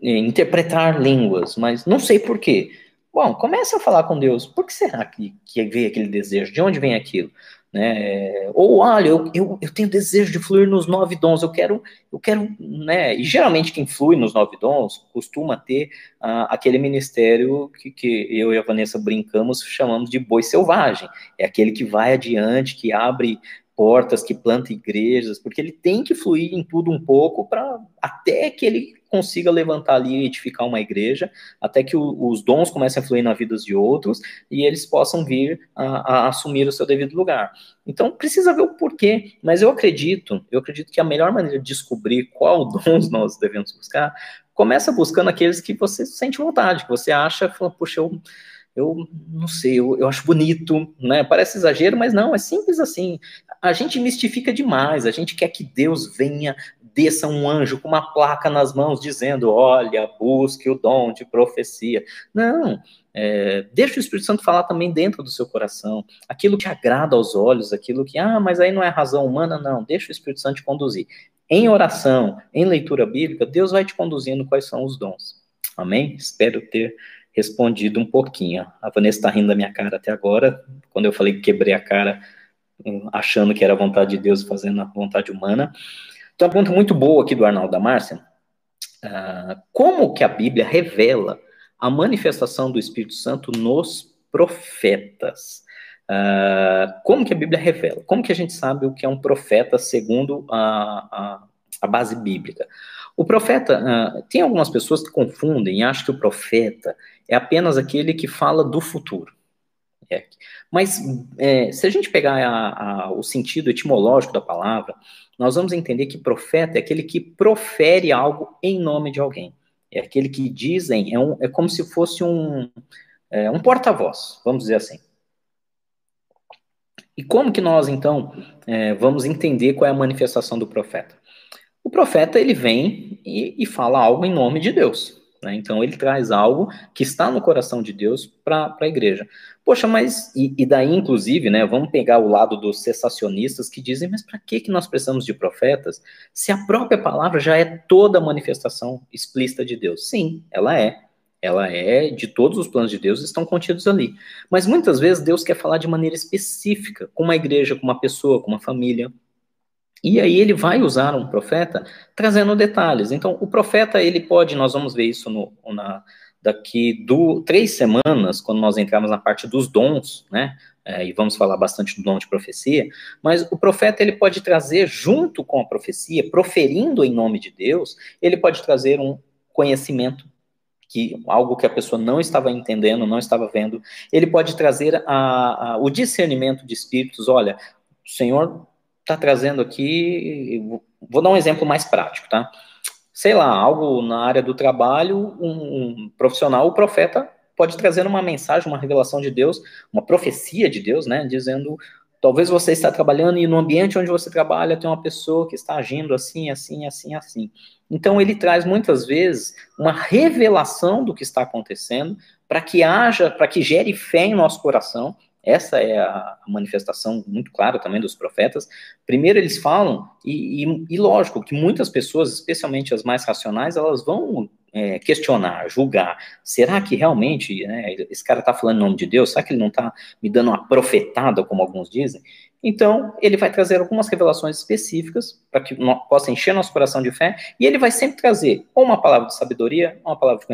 de, interpretar línguas, mas não sei por quê. Bom, comece a falar com Deus. Por que será que, que veio aquele desejo? De onde vem aquilo? Né? Ou olha, eu, eu, eu, tenho desejo de fluir nos nove dons, eu quero, eu quero, né? E geralmente quem flui nos nove dons costuma ter uh, aquele ministério que, que eu e a Vanessa brincamos, chamamos de boi selvagem. É aquele que vai adiante, que abre portas, que planta igrejas, porque ele tem que fluir em tudo um pouco para até que ele consiga levantar ali e edificar uma igreja, até que o, os dons comecem a fluir na vida de outros e eles possam vir a, a, assumir o seu devido lugar. Então precisa ver o porquê, mas eu acredito, eu acredito que a melhor maneira de descobrir qual [LAUGHS] dons nós devemos buscar, começa buscando aqueles que você sente vontade, que você acha, fala, puxa, eu eu não sei, eu, eu, acho bonito, né? Parece exagero, mas não, é simples assim. A gente mistifica demais, a gente quer que Deus venha desça um anjo com uma placa nas mãos dizendo: olha, busque o dom de profecia. Não. É, deixa o Espírito Santo falar também dentro do seu coração, aquilo que agrada aos olhos, aquilo que, ah, mas aí não é razão humana, não, deixa o Espírito Santo te conduzir. Em oração, em leitura bíblica, Deus vai te conduzindo quais são os dons. Amém? Espero ter respondido um pouquinho. A Vanessa está rindo da minha cara até agora, quando eu falei que quebrei a cara, hum, achando que era vontade de Deus fazendo a vontade humana. Então, uma pergunta muito boa aqui do Arnaldo da Márcia. Uh, como que a Bíblia revela a manifestação do Espírito Santo nos profetas? Uh, como que a Bíblia revela? Como que a gente sabe o que é um profeta segundo a, a, a base bíblica? O profeta, uh, tem algumas pessoas que confundem e acham que o profeta é apenas aquele que fala do futuro. Mas é, se a gente pegar a, a, o sentido etimológico da palavra, nós vamos entender que profeta é aquele que profere algo em nome de alguém. É aquele que dizem, é, um, é como se fosse um, é, um porta-voz, vamos dizer assim. E como que nós, então, é, vamos entender qual é a manifestação do profeta? O profeta, ele vem e, e fala algo em nome de Deus. Né? Então, ele traz algo que está no coração de Deus para a igreja. Poxa, mas, e, e, daí, inclusive, né, vamos pegar o lado dos cessacionistas que dizem, mas para que, que nós precisamos de profetas se a própria palavra já é toda a manifestação explícita de Deus? Sim, ela é ela é de todos os planos de Deus estão contidos ali. Mas muitas vezes Deus quer falar de maneira específica, com uma igreja, com uma pessoa, com uma família. E aí ele vai usar um profeta trazendo detalhes. Então, o profeta, ele pode, nós vamos ver isso no, na, daqui do três semanas, quando nós entrarmos na parte dos dons, né? É, e vamos falar bastante do dom de profecia, mas o profeta ele pode trazer junto com a profecia, proferindo em nome de Deus, ele pode trazer um conhecimento que algo que a pessoa não estava entendendo, não estava vendo, ele pode trazer a, a, o discernimento de espíritos. Olha, o Senhor está trazendo aqui. Vou dar um exemplo mais prático, tá? Sei lá, algo na área do trabalho, um, um profissional, o profeta pode trazer uma mensagem, uma revelação de Deus, uma profecia de Deus, né? Dizendo Talvez você está trabalhando e no ambiente onde você trabalha tem uma pessoa que está agindo assim, assim, assim, assim. Então ele traz muitas vezes uma revelação do que está acontecendo para que haja, para que gere fé em nosso coração. Essa é a manifestação muito clara também dos profetas. Primeiro eles falam, e, e, e lógico que muitas pessoas, especialmente as mais racionais, elas vão é, questionar, julgar, será que realmente né, esse cara está falando em nome de Deus? Será que ele não está me dando uma profetada, como alguns dizem? Então, ele vai trazer algumas revelações específicas para que possa encher nosso coração de fé, e ele vai sempre trazer ou uma palavra de sabedoria, uma palavra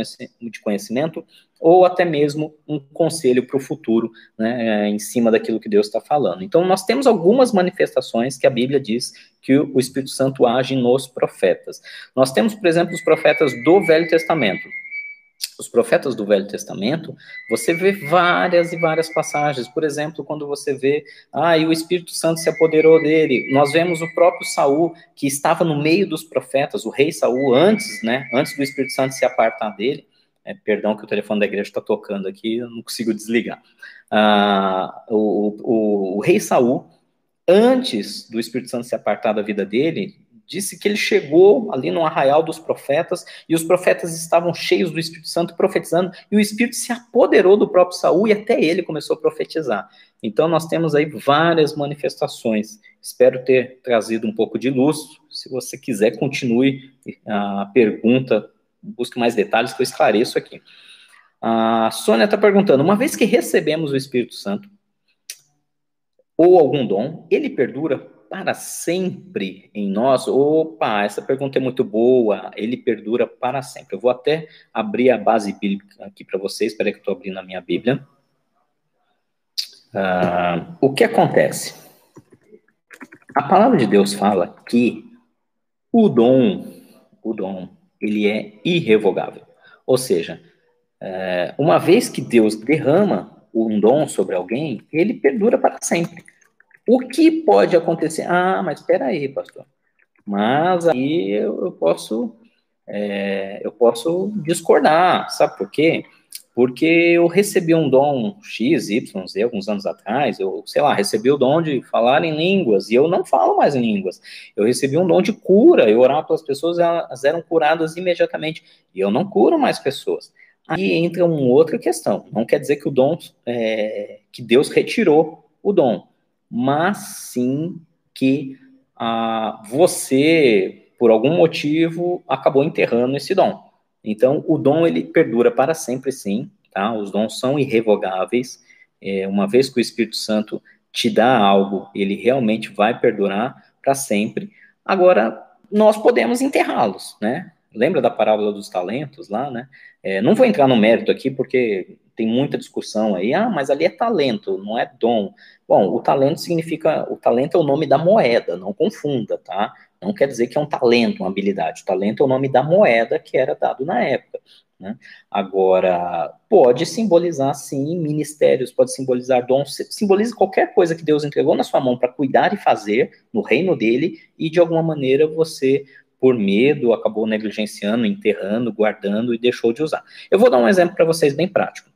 de conhecimento, ou até mesmo um conselho para o futuro, né, em cima daquilo que Deus está falando. Então, nós temos algumas manifestações que a Bíblia diz que o Espírito Santo age nos profetas. Nós temos, por exemplo, os profetas do Velho Testamento os profetas do Velho Testamento, você vê várias e várias passagens. Por exemplo, quando você vê, ah, e o Espírito Santo se apoderou dele. Nós vemos o próprio Saul, que estava no meio dos profetas, o rei Saul, antes, né, antes do Espírito Santo se apartar dele. É, perdão que o telefone da igreja está tocando aqui, eu não consigo desligar. Ah, o, o, o rei Saul, antes do Espírito Santo se apartar da vida dele, disse que ele chegou ali no arraial dos profetas e os profetas estavam cheios do Espírito Santo profetizando e o Espírito se apoderou do próprio Saul e até ele começou a profetizar. Então nós temos aí várias manifestações. Espero ter trazido um pouco de luz. Se você quiser, continue a pergunta, busque mais detalhes que eu esclareço aqui. A Sônia está perguntando: uma vez que recebemos o Espírito Santo ou algum dom, ele perdura para sempre em nós? Opa, essa pergunta é muito boa. Ele perdura para sempre. Eu vou até abrir a base bíblica aqui para vocês. Espera que eu estou abrindo a minha Bíblia. Uh, o que acontece? A palavra de Deus fala que o dom, o dom, ele é irrevogável. Ou seja, uh, uma vez que Deus derrama um dom sobre alguém, ele perdura para sempre. O que pode acontecer? Ah, mas espera aí, pastor. Mas aí eu, eu posso é, eu posso discordar, sabe por quê? Porque eu recebi um dom X, Y, Z alguns anos atrás, eu, sei lá, recebi o dom de falar em línguas, e eu não falo mais em línguas. Eu recebi um dom de cura, eu orava pelas pessoas, elas eram curadas imediatamente, e eu não curo mais pessoas. Aí entra uma outra questão, não quer dizer que o dom, é, que Deus retirou o dom, mas sim que ah, você, por algum motivo, acabou enterrando esse dom. Então, o dom, ele perdura para sempre, sim, tá? Os dons são irrevogáveis. É, uma vez que o Espírito Santo te dá algo, ele realmente vai perdurar para sempre. Agora, nós podemos enterrá-los, né? Lembra da parábola dos talentos lá, né? É, não vou entrar no mérito aqui, porque tem muita discussão aí. Ah, mas ali é talento, não é dom. Bom, o talento significa. O talento é o nome da moeda, não confunda, tá? Não quer dizer que é um talento, uma habilidade. O talento é o nome da moeda que era dado na época. Né? Agora, pode simbolizar, sim, ministérios, pode simbolizar dons, simboliza qualquer coisa que Deus entregou na sua mão para cuidar e fazer no reino dele, e de alguma maneira você, por medo, acabou negligenciando, enterrando, guardando e deixou de usar. Eu vou dar um exemplo para vocês bem prático.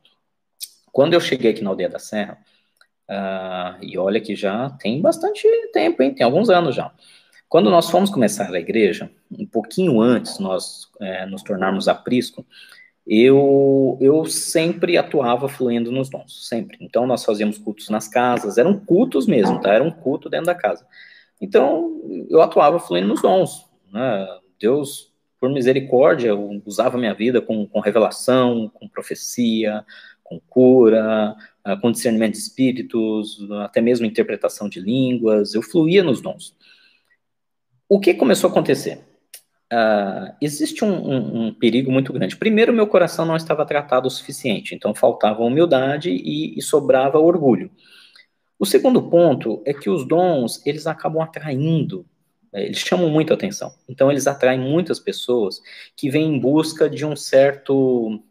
Quando eu cheguei aqui na Aldeia da Serra, uh, e olha que já tem bastante tempo, hein? tem alguns anos já. Quando nós fomos começar a igreja, um pouquinho antes nós é, nos tornarmos aprisco, eu, eu sempre atuava fluindo nos dons, sempre. Então nós fazíamos cultos nas casas, eram cultos mesmo, tá? Era um culto dentro da casa. Então eu atuava fluindo nos dons. Né? Deus, por misericórdia, usava minha vida com, com revelação, com profecia, com cura, ah, com discernimento de espíritos, até mesmo interpretação de línguas. Eu fluía nos dons. O que começou a acontecer? Uh, existe um, um, um, perigo muito grande. Primeiro, meu coração não estava tratado o suficiente, então faltava humildade e, e sobrava orgulho. O segundo ponto é que os dons, eles acabam atraindo, né, eles chamam muito atenção. Então, eles atraem muitas pessoas que vêm em busca de um certo,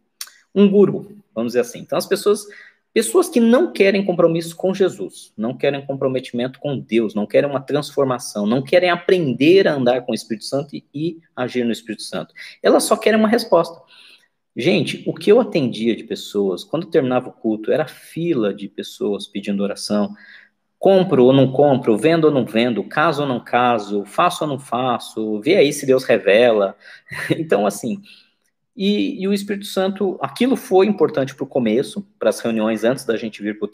um guru, vamos dizer assim. Então, as pessoas Pessoas que não querem compromisso com Jesus, não querem comprometimento com Deus, não querem uma transformação, não querem aprender a andar com o Espírito Santo e, e agir no Espírito Santo. Elas só querem uma resposta. Gente, o que eu atendia de pessoas, quando terminava o culto, era fila de pessoas pedindo oração. Compro ou não compro, vendo ou não vendo, caso ou não caso, faço ou não faço, vê aí se Deus revela. [LAUGHS] Então, assim, e, e o Espírito Santo, aquilo foi importante para o começo, para as reuniões antes da gente vir para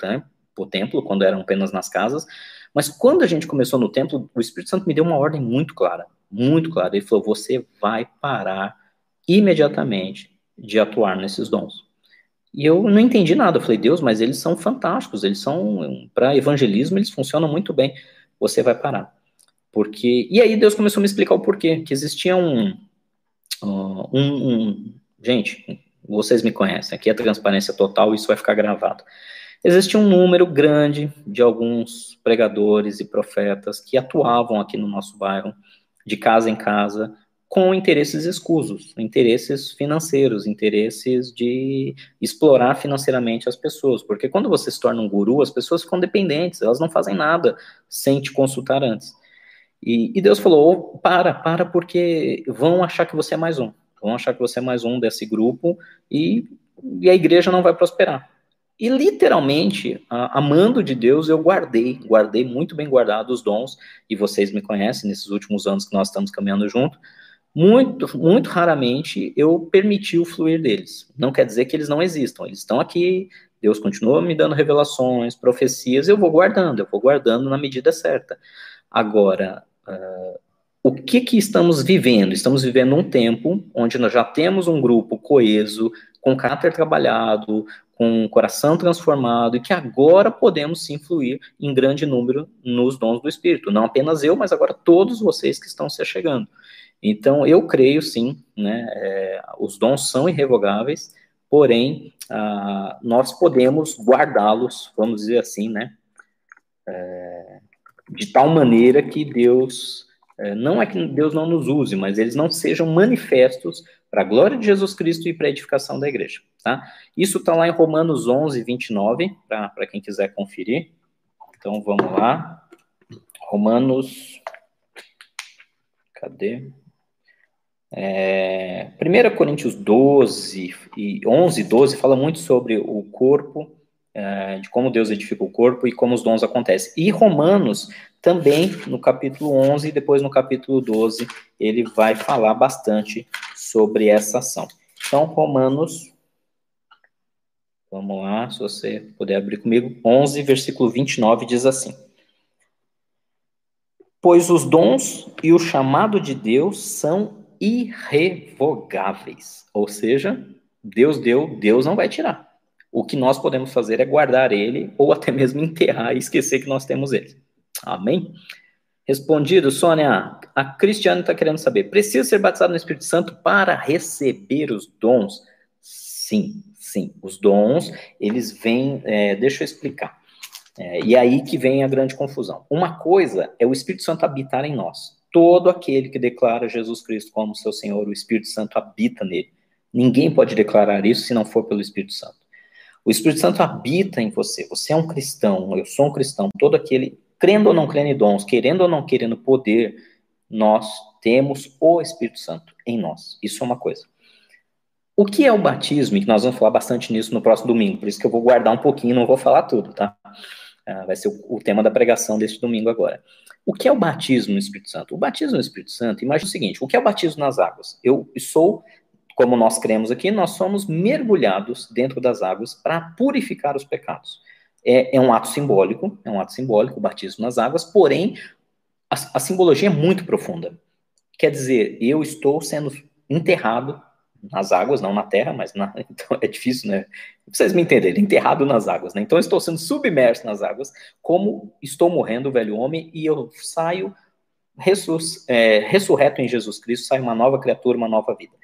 o templo, quando eram apenas nas casas. Mas quando a gente começou no templo, o Espírito Santo me deu uma ordem muito clara, muito clara. Ele falou: você vai parar imediatamente de atuar nesses dons. E eu não entendi nada. Eu falei: Deus, mas eles são fantásticos, eles são para evangelismo, eles funcionam muito bem. Você vai parar. Porque e aí Deus começou a me explicar o porquê, que existia um um, um, gente, vocês me conhecem, aqui é transparência total, isso vai ficar gravado. Existe um número grande de alguns pregadores e profetas que atuavam aqui no nosso bairro, de casa em casa, com interesses escusos, interesses financeiros, interesses de explorar financeiramente as pessoas. Porque quando você se torna um guru, as pessoas ficam dependentes, elas não fazem nada sem te consultar antes. E, e Deus falou: para, para, porque vão achar que você é mais um. Vão achar que você é mais um desse grupo e, e a igreja não vai prosperar. E literalmente, amando de Deus, eu guardei, guardei muito bem guardado os dons, e vocês me conhecem nesses últimos anos que nós estamos caminhando junto. Muito, muito raramente eu permiti o fluir deles. Não quer dizer que eles não existam, eles estão aqui, Deus continua me dando revelações, profecias, eu vou guardando, eu vou guardando na medida certa. Agora, uh, o que, que estamos vivendo? Estamos vivendo um tempo onde nós já temos um grupo coeso, com caráter trabalhado, com coração transformado, e que agora podemos sim fluir em grande número nos dons do Espírito. Não apenas eu, mas agora todos vocês que estão se chegando. Então, eu creio sim, né, é, os dons são irrevogáveis, porém, ah, nós podemos guardá-los, vamos dizer assim, né, é, de tal maneira que Deus, é, não é que Deus não nos use, mas eles não sejam manifestos para a glória de Jesus Cristo e para a edificação da igreja, tá? Isso está lá em Romanos 11, 29, para quem quiser conferir. Então, vamos lá. Romanos, cadê? É, 1 Coríntios 12 e 11, 12 fala muito sobre o corpo é, de como Deus edifica o corpo e como os dons acontecem. E Romanos, também, no capítulo 11 e depois no capítulo 12, ele vai falar bastante sobre essa ação. Então, Romanos, vamos lá, se você puder abrir comigo, 11, versículo 29, diz assim: Pois os dons e o chamado de Deus são irrevogáveis. Ou seja, Deus deu, Deus não vai tirar. O que nós podemos fazer é guardar ele ou até mesmo enterrar e esquecer que nós temos ele. Amém? Respondido, Sônia, a Cristiane está querendo saber: precisa ser batizado no Espírito Santo para receber os dons? Sim, sim. Os dons, eles vêm. É, deixa eu explicar. É, e é aí que vem a grande confusão. Uma coisa é o Espírito Santo habitar em nós. Todo aquele que declara Jesus Cristo como seu Senhor, o Espírito Santo habita nele. Ninguém pode declarar isso se não for pelo Espírito Santo. O Espírito Santo habita em você. Você é um cristão, eu sou um cristão. Todo aquele crendo ou não crendo em dons, querendo ou não querendo poder, nós temos o Espírito Santo em nós. Isso é uma coisa. O que é o batismo? E nós vamos falar bastante nisso no próximo domingo, por isso que eu vou guardar um pouquinho, não vou falar tudo, tá? Uh, vai ser o, tema da pregação deste domingo agora. O que é o batismo no Espírito Santo? O batismo no Espírito Santo, imagine o seguinte: o que é o batismo nas águas? Eu sou, como nós cremos aqui, nós somos mergulhados dentro das águas para purificar os pecados é, é, um ato simbólico, é um ato simbólico, o batismo nas águas, porém, a, a simbologia é muito profunda. Quer dizer, eu estou sendo enterrado nas águas, não na terra, mas na, [LAUGHS] então é difícil, né? Vocês me entenderem, enterrado nas águas, né? Então eu estou sendo submerso nas águas, como estou morrendo, o velho homem, e eu saio ressus, é, ressurreto em Jesus Cristo, saio uma nova criatura, uma nova vida.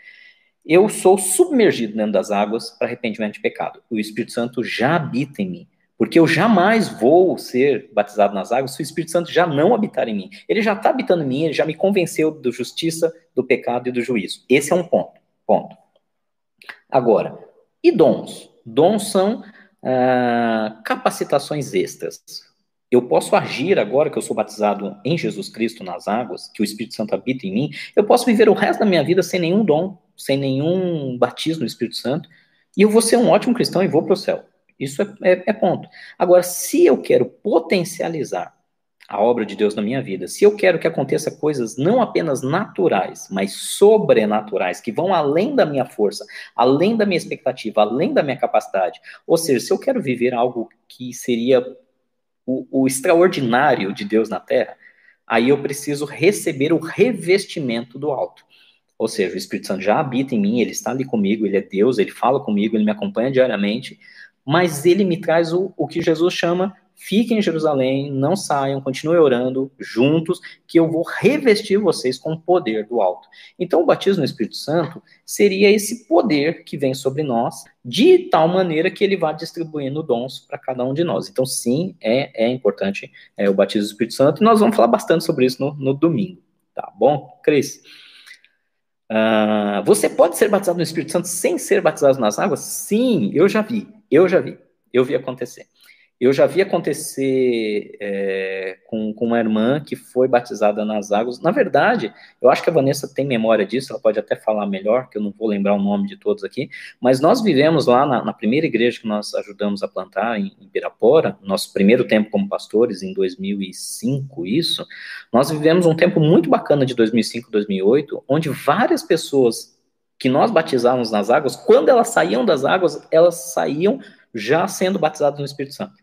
Eu sou submergido dentro das águas para arrependimento de pecado. O Espírito Santo já habita em mim. Porque eu jamais vou ser batizado nas águas se o Espírito Santo já não habitar em mim. Ele já está habitando em mim, ele já me convenceu da justiça, do pecado e do juízo. Esse é um ponto. Ponto. Agora, e dons? Dons são ah, capacitações extras. Eu posso agir agora que eu sou batizado em Jesus Cristo nas águas, que o Espírito Santo habita em mim, eu posso viver o resto da minha vida sem nenhum dom, sem nenhum batismo no Espírito Santo, e eu vou ser um ótimo cristão e vou para o céu. Isso é, é, é ponto. Agora, se eu quero potencializar a obra de Deus na minha vida, se eu quero que aconteça coisas não apenas naturais, mas sobrenaturais, que vão além da minha força, além da minha expectativa, além da minha capacidade, ou seja, se eu quero viver algo que seria o, o extraordinário de Deus na terra, aí eu preciso receber o revestimento do alto. Ou seja, o Espírito Santo já habita em mim, ele está ali comigo, ele é Deus, ele fala comigo, ele me acompanha diariamente, mas ele me traz o, o que Jesus chama fiquem em Jerusalém, não saiam, continuem orando juntos, que eu vou revestir vocês com o poder do alto. Então, o batismo no Espírito Santo seria esse poder que vem sobre nós, de tal maneira que ele vá distribuindo dons para cada um de nós. Então, sim, é, é importante é, o batismo do Espírito Santo, e nós vamos falar bastante sobre isso no, no domingo. Tá bom, Cris? Uh, você pode ser batizado no Espírito Santo sem ser batizado nas águas? Sim, eu já vi. Eu já vi, eu vi acontecer. Eu já vi acontecer é, com, com, uma irmã que foi batizada nas águas. Na verdade, eu acho que a Vanessa tem memória disso, ela pode até falar melhor, que eu não vou lembrar o nome de todos aqui, mas nós vivemos lá na, na primeira igreja que nós ajudamos a plantar, em, em Pirapora, nosso primeiro tempo como pastores, em 2005, isso, nós vivemos um tempo muito bacana de 2005, 2008, onde várias pessoas que nós batizávamos nas águas, quando elas saíam das águas, elas saíam já sendo batizadas no Espírito Santo.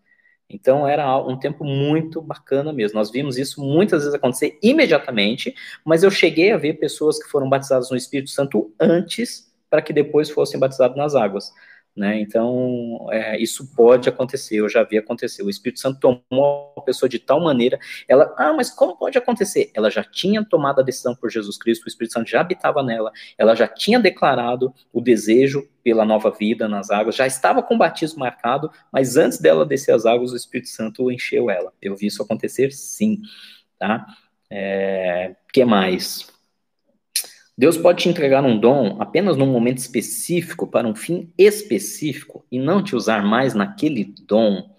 Então era um tempo muito bacana mesmo. Nós vimos isso muitas vezes acontecer imediatamente, mas eu cheguei a ver pessoas que foram batizadas no Espírito Santo antes para que depois fossem batizadas nas águas. Né? Então, é, isso pode acontecer, eu já vi acontecer. O Espírito Santo tomou a pessoa de tal maneira, ela, ah, mas como pode acontecer? Ela já tinha tomado a decisão por Jesus Cristo, o Espírito Santo já habitava nela, ela já tinha declarado o desejo pela nova vida nas águas, já estava com o batismo marcado, mas antes dela descer as águas, o Espírito Santo encheu ela. Eu vi isso acontecer sim, tá? É, que mais? Deus pode te entregar um dom apenas num momento específico, para um fim específico, e não te usar mais naquele dom.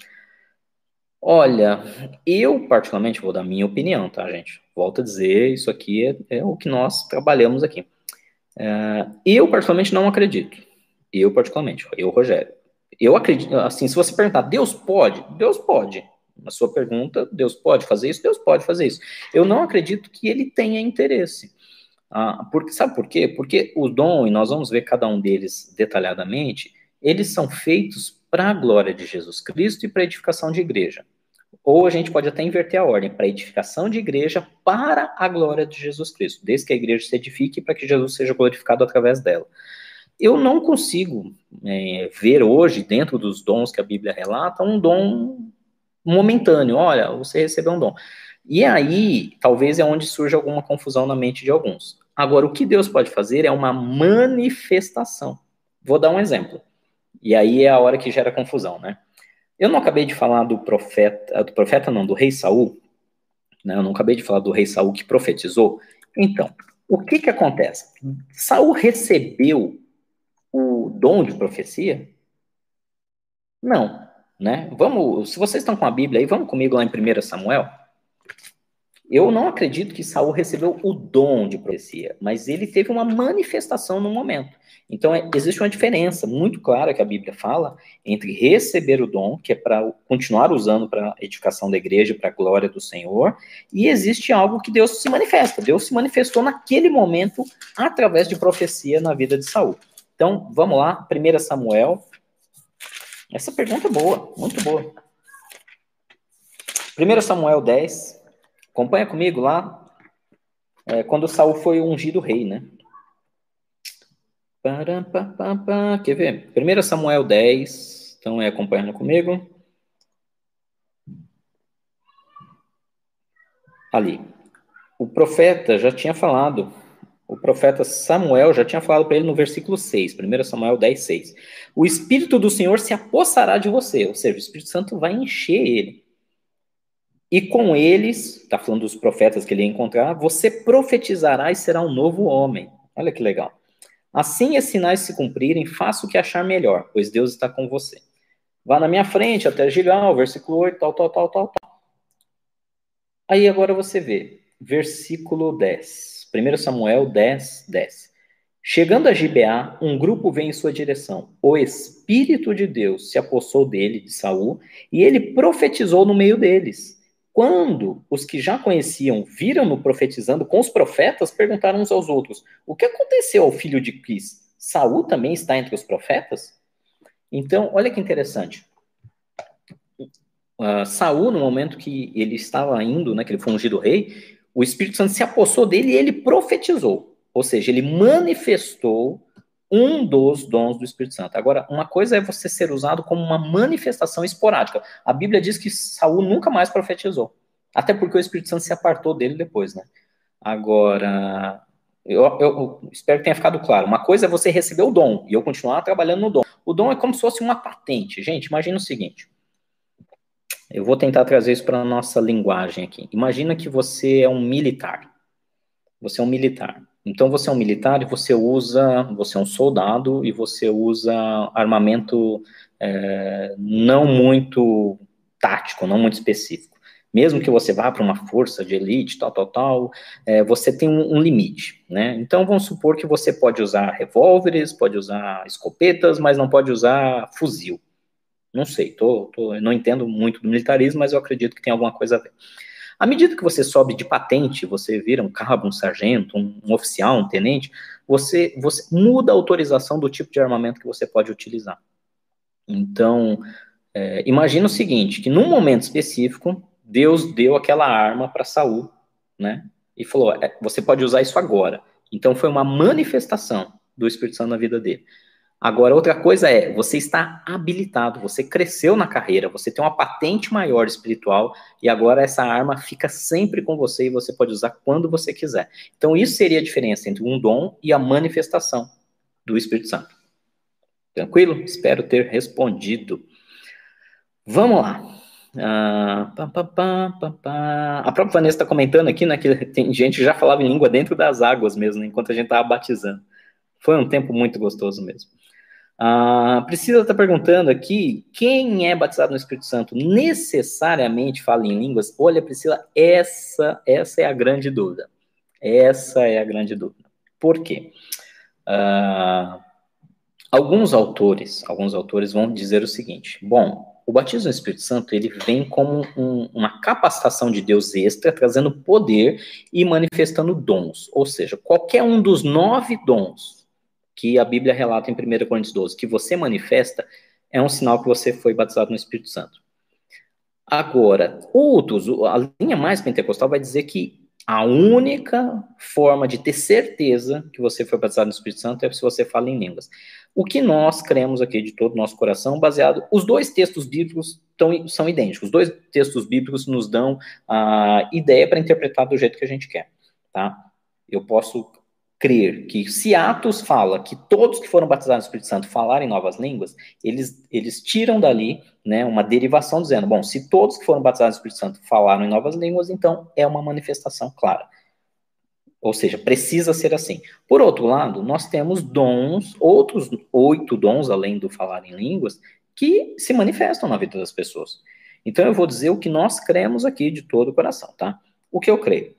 Olha, eu particularmente vou dar minha opinião, tá, gente? Volto a dizer, isso aqui é, é o que nós trabalhamos aqui. É, eu particularmente não acredito. Eu particularmente, eu, Rogério. Eu acredito, assim, se você perguntar, Deus pode? Deus pode. Na sua pergunta, Deus pode fazer isso? Deus pode fazer isso. Eu não acredito que ele tenha interesse. Ah, porque, sabe por quê? Porque o dom, e nós vamos ver cada um deles detalhadamente, eles são feitos para a glória de Jesus Cristo e para a edificação de igreja. Ou a gente pode até inverter a ordem para edificação de igreja para a glória de Jesus Cristo, desde que a igreja se edifique para que Jesus seja glorificado através dela. Eu não consigo é, ver hoje, dentro dos dons que a Bíblia relata, um dom momentâneo. Olha, você recebeu um dom. E aí, talvez é onde surge alguma confusão na mente de alguns. Agora, o que Deus pode fazer é uma manifestação. Vou dar um exemplo. E aí é a hora que gera confusão, né? Eu não acabei de falar do profeta, do profeta não, do rei Saul, né? Eu não acabei de falar do rei Saul que profetizou. Então, o que que acontece? Saul recebeu o dom de profecia? Não, né? Vamos, se vocês estão com a Bíblia aí, vamos comigo lá em 1 Samuel. Eu não acredito que Saul recebeu o dom de profecia, mas ele teve uma manifestação no momento. Então, é, existe uma diferença muito clara que a Bíblia fala entre receber o dom, que é para continuar usando para edificação da igreja, para a glória do Senhor, e existe algo que Deus se manifesta. Deus se manifestou naquele momento através de profecia na vida de Saul. Então, vamos lá, 1 Samuel. Essa pergunta é boa, muito boa. 1 Samuel 10. Acompanha comigo lá. É, quando Saul foi ungido rei, né? Quer ver? 1 Samuel 10. Então, é acompanhando comigo. Ali. O profeta já tinha falado o profeta Samuel já tinha falado para ele no versículo 6, 1 Samuel 10, 6. O Espírito do Senhor se apossará de você, ou seja, o Espírito Santo vai encher ele. E com eles, está falando dos profetas que ele ia encontrar, você profetizará e será um novo homem. Olha que legal. Assim esses sinais se cumprirem, faça o que achar melhor, pois Deus está com você. Vá na minha frente até Gilgal, versículo 8, tal, tal, tal, tal, tal. Aí agora você vê, versículo 10. 1 Samuel 10, 10. Chegando a Gibeá, um grupo vem em sua direção. O Espírito de Deus se apossou dele, de Saul, e ele profetizou no meio deles. Quando os que já conheciam viram-no profetizando com os profetas, perguntaram uns aos outros: O que aconteceu ao filho de Quis? Saul também está entre os profetas? Então, olha que interessante. Uh, Saul, no momento que ele estava indo, né, que ele foi ungido rei, o Espírito Santo se apossou dele e ele profetizou. Ou seja, ele manifestou um dos dons do Espírito Santo. Agora, uma coisa é você ser usado como uma manifestação esporádica. A Bíblia diz que Saul nunca mais profetizou. Até porque o Espírito Santo se apartou dele depois, né? Agora, eu, eu, espero que tenha ficado claro. Uma coisa é você receber o dom e eu continuar trabalhando no dom. O dom é como se fosse uma patente. Gente, imagina o seguinte: eu vou tentar trazer isso para a nossa linguagem aqui. Imagina que você é um militar. Você é um militar. Então você é um militar e você usa, você é um soldado e você usa armamento é, não muito tático, não muito específico. Mesmo que você vá para uma força de elite, tal, tal, tal, é, você tem um, um, limite, né? Então vamos supor que você pode usar revólveres, pode usar escopetas, mas não pode usar fuzil. Não sei, tô, tô, não entendo muito do militarismo, mas eu acredito que tem alguma coisa a ver. À medida que você sobe de patente, você vira um cabo, um sargento, um, um oficial, um tenente, você, você muda a autorização do tipo de armamento que você pode utilizar. Então, é, imagina o seguinte, que num momento específico, Deus deu aquela arma para Saul, né? E falou, é, você pode usar isso agora. Então foi uma manifestação do Espírito Santo na vida dele. Agora, outra coisa é, você está habilitado, você cresceu na carreira, você tem uma patente maior espiritual e agora essa arma fica sempre com você e você pode usar quando você quiser. Então, isso seria a diferença entre um dom e a manifestação do Espírito Santo. Tranquilo? Espero ter respondido. Vamos lá. Ah, a própria Vanessa está comentando aqui, né, que tem gente que já falava em língua dentro das águas mesmo, né, enquanto a gente estava batizando. Foi um tempo muito gostoso mesmo. A Priscila está perguntando aqui: quem é batizado no Espírito Santo necessariamente fala em línguas? Olha, Priscila, essa, essa é a grande dúvida. Essa é a grande dúvida. Por quê? Uh, alguns autores, alguns autores vão dizer o seguinte: bom, o batismo no Espírito Santo ele vem como um, uma capacitação de Deus extra, trazendo poder e manifestando dons. Ou seja, qualquer um dos nove dons que a Bíblia relata em 1 Coríntios 12, que você manifesta, é um sinal que você foi batizado no Espírito Santo. Agora, outros, a linha mais pentecostal vai dizer que a única forma de ter certeza que você foi batizado no Espírito Santo é se você fala em línguas. O que nós cremos aqui de todo o nosso coração, baseado. Os dois textos bíblicos tão, são idênticos. Os dois textos bíblicos nos dão a ideia para interpretar do jeito que a gente quer. Tá? Eu posso crer que se Atos fala que todos que foram batizados no Espírito Santo falaram em novas línguas, eles, eles tiram dali né, uma derivação dizendo, bom, se todos que foram batizados no Espírito Santo falaram em novas línguas, então é uma manifestação clara. Ou seja, precisa ser assim. Por outro lado, nós temos dons, outros oito dons, além do falar em línguas, que se manifestam na vida das pessoas. Então eu vou dizer o que nós cremos aqui de todo o coração, tá? O que eu creio?